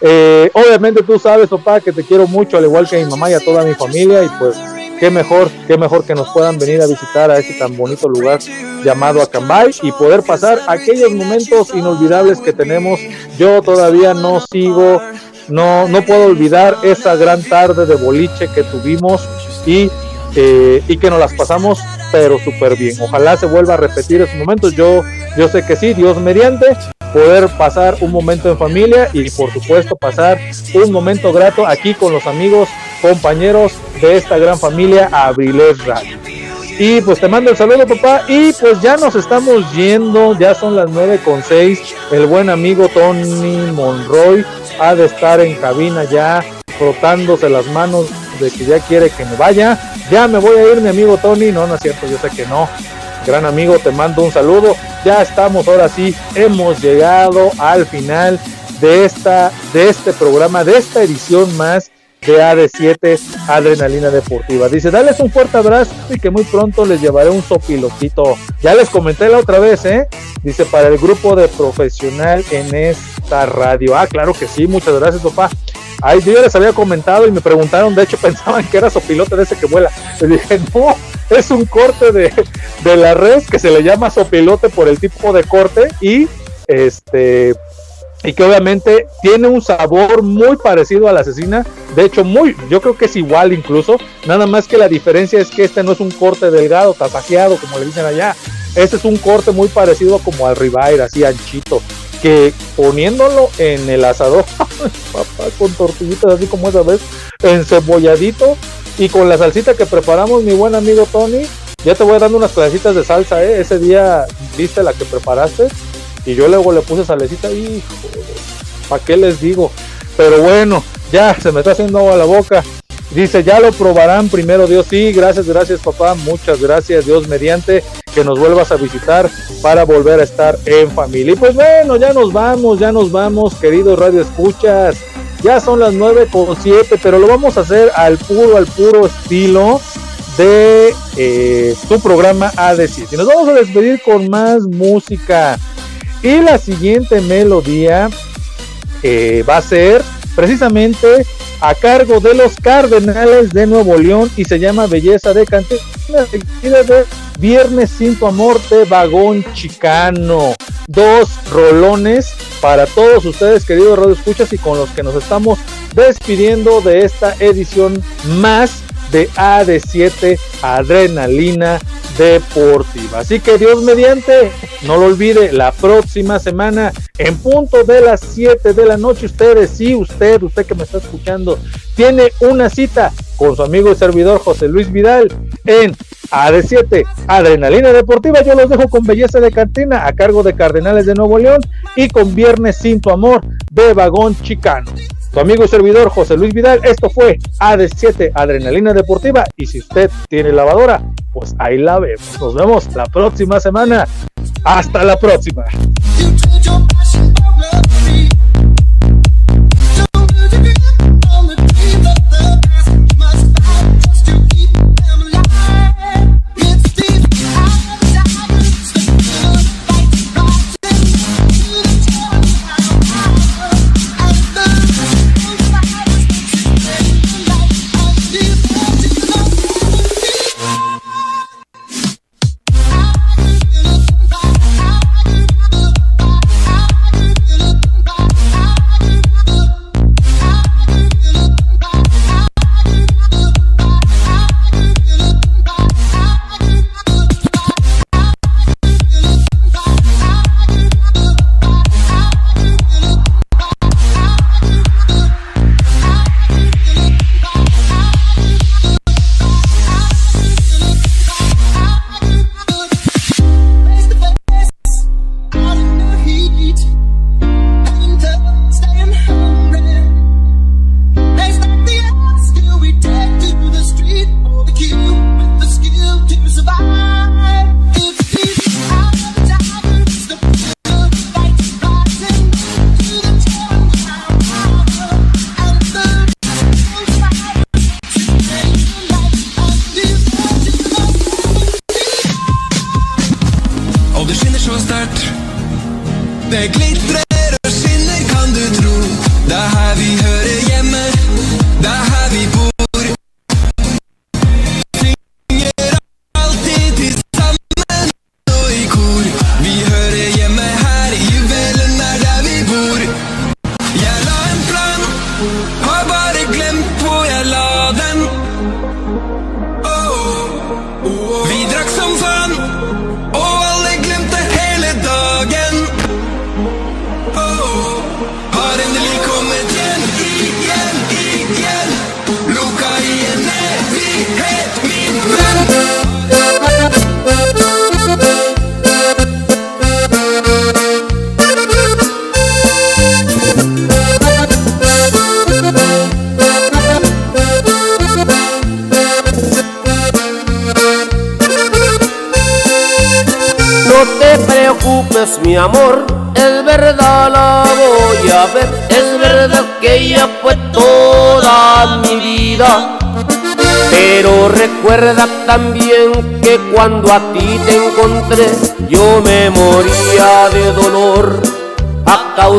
eh, obviamente tú sabes, papá, que te quiero mucho, al igual que a mi mamá y a toda mi familia, y pues qué mejor, qué mejor que nos puedan venir a visitar a ese tan bonito lugar llamado Acambay y poder pasar aquellos momentos inolvidables que tenemos. Yo todavía no sigo no, no puedo olvidar esa gran tarde de boliche que tuvimos y, eh, y que nos las pasamos pero súper bien. Ojalá se vuelva a repetir esos momentos. Yo, yo sé que sí, Dios mediante, poder pasar un momento en familia y por supuesto pasar un momento grato aquí con los amigos, compañeros de esta gran familia Abriles Radio. Y pues te mando el saludo, papá. Y pues ya nos estamos yendo. Ya son las nueve con seis. El buen amigo Tony Monroy ha de estar en cabina ya frotándose las manos de que ya quiere que me vaya. Ya me voy a ir, mi amigo Tony. No, no es cierto, yo sé que no. Gran amigo, te mando un saludo. Ya estamos ahora sí, hemos llegado al final de esta de este programa, de esta edición más de AD7 Adrenalina Deportiva. Dice, dales un fuerte abrazo y que muy pronto les llevaré un sopilotito. Ya les comenté la otra vez, ¿eh? Dice, para el grupo de profesional en esta radio. Ah, claro que sí, muchas gracias, papá. Ay, yo les había comentado y me preguntaron, de hecho pensaban que era sopilote de ese que vuela. Les dije, no, es un corte de, de la red que se le llama sopilote por el tipo de corte y este y que obviamente tiene un sabor muy parecido a la asesina. De hecho, muy, yo creo que es igual incluso. Nada más que la diferencia es que este no es un corte delgado, tasajeado, como le dicen allá. Este es un corte muy parecido como al ribeye, así anchito. Que poniéndolo en el asador, papá, con tortillitas así como esa vez, encebolladito y con la salsita que preparamos, mi buen amigo Tony. Ya te voy dando unas pedacitas de salsa, ¿eh? Ese día viste la que preparaste y yo luego le puse salecita, hijo, ¿para qué les digo? Pero bueno, ya se me está haciendo agua la boca. Dice, ya lo probarán primero Dios. Sí, gracias, gracias papá. Muchas gracias Dios mediante que nos vuelvas a visitar para volver a estar en familia. Y pues bueno, ya nos vamos, ya nos vamos, queridos Radio Escuchas. Ya son las 9 con 7, pero lo vamos a hacer al puro, al puro estilo de eh, tu programa AD7. Y nos vamos a despedir con más música. Y la siguiente melodía eh, va a ser precisamente a cargo de los Cardenales de Nuevo León y se llama Belleza de Cantina de Viernes sin tu amor de Vagón Chicano. Dos rolones para todos ustedes, queridos Radio Escuchas, y con los que nos estamos despidiendo de esta edición más de AD7 Adrenalina Deportiva. Así que Dios mediante, no lo olvide, la próxima semana en punto de las 7 de la noche, ustedes, sí, usted, usted que me está escuchando, tiene una cita con su amigo y servidor José Luis Vidal en AD7 Adrenalina Deportiva. Yo los dejo con Belleza de Cantina a cargo de Cardenales de Nuevo León y con Viernes sin tu amor de Vagón Chicano. Tu amigo y servidor José Luis Vidal, esto fue AD7 Adrenalina Deportiva y si usted tiene lavadora, pues ahí la vemos. Nos vemos la próxima semana. Hasta la próxima. También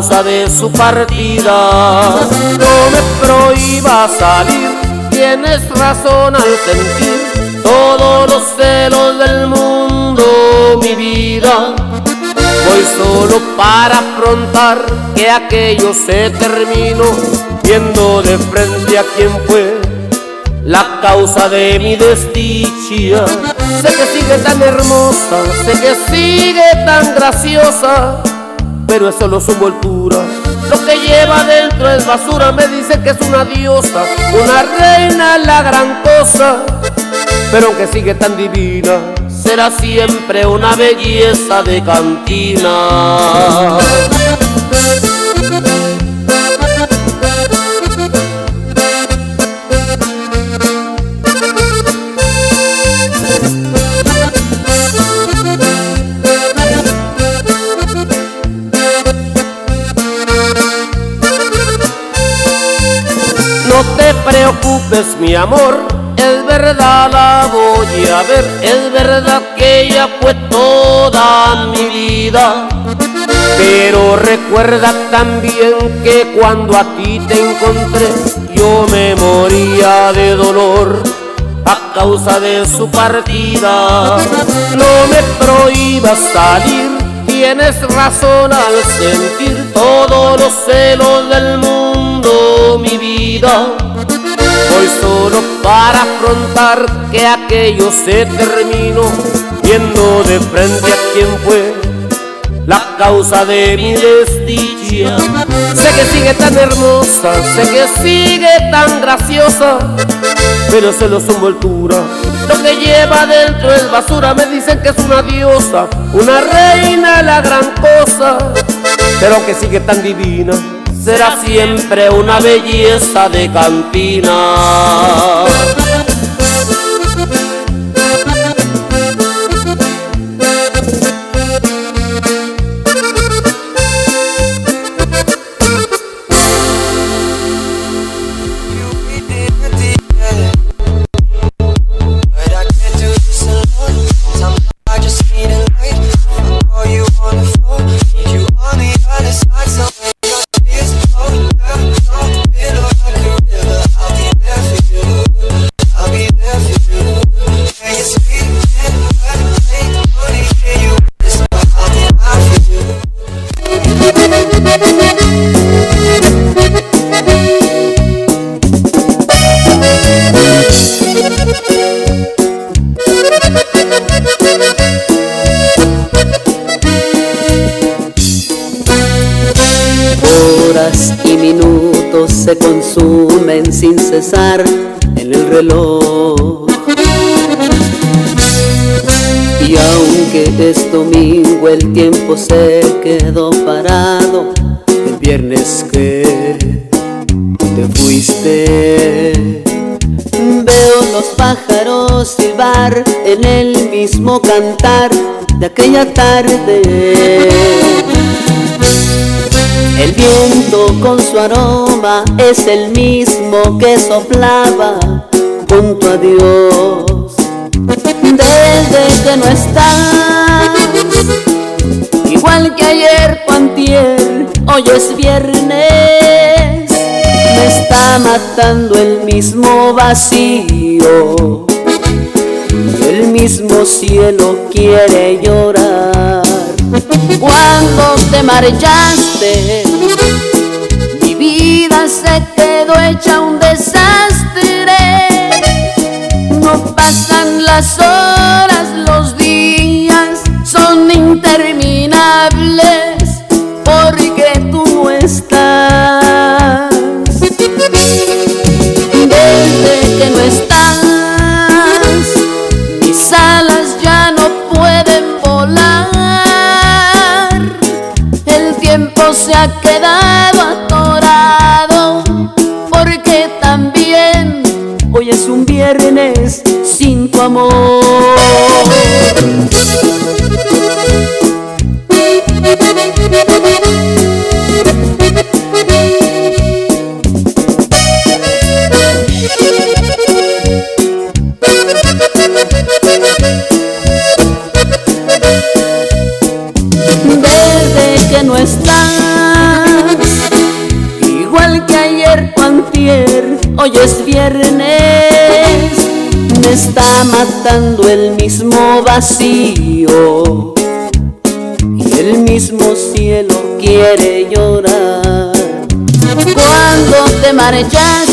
de su partida. No me prohíba salir, tienes razón al sentir todos los celos del mundo, mi vida. Voy solo para afrontar que aquello se terminó, viendo de frente a quien fue la causa de mi desdicha. Sé que sigue tan hermosa, sé que sigue tan graciosa, pero es solo su envoltura. Lleva dentro es basura, me dice que es una diosa, una reina, la gran cosa. Pero aunque sigue tan divina, será siempre una belleza de cantina. Mi amor, es verdad la voy a ver, es verdad que ella fue toda mi vida. Pero recuerda también que cuando a ti te encontré, yo me moría de dolor a causa de su partida. No me prohíbas salir, tienes razón al sentir todos los celos del mundo, mi vida. Hoy solo para afrontar que aquello se terminó, viendo de frente a quien fue la causa de mi desdicha. Sé que sigue tan hermosa, sé que sigue tan graciosa, pero solo su envoltura. Lo que lleva dentro es basura, me dicen que es una diosa, una reina, la gran cosa, pero aunque sigue tan divina será siempre una belleza de cantina. De aquella tarde. El viento con su aroma es el mismo que soplaba junto a Dios. Desde que no estás, igual que ayer o antier, hoy es viernes, me está matando el mismo vacío. El mismo cielo quiere llorar. Cuando te marchaste, mi vida se quedó hecha un desastre. No pasan las horas, los días se ha quedado atorado porque también hoy es un viernes sin tu amor. mismo vacío y el mismo cielo quiere llorar. Cuando te marchas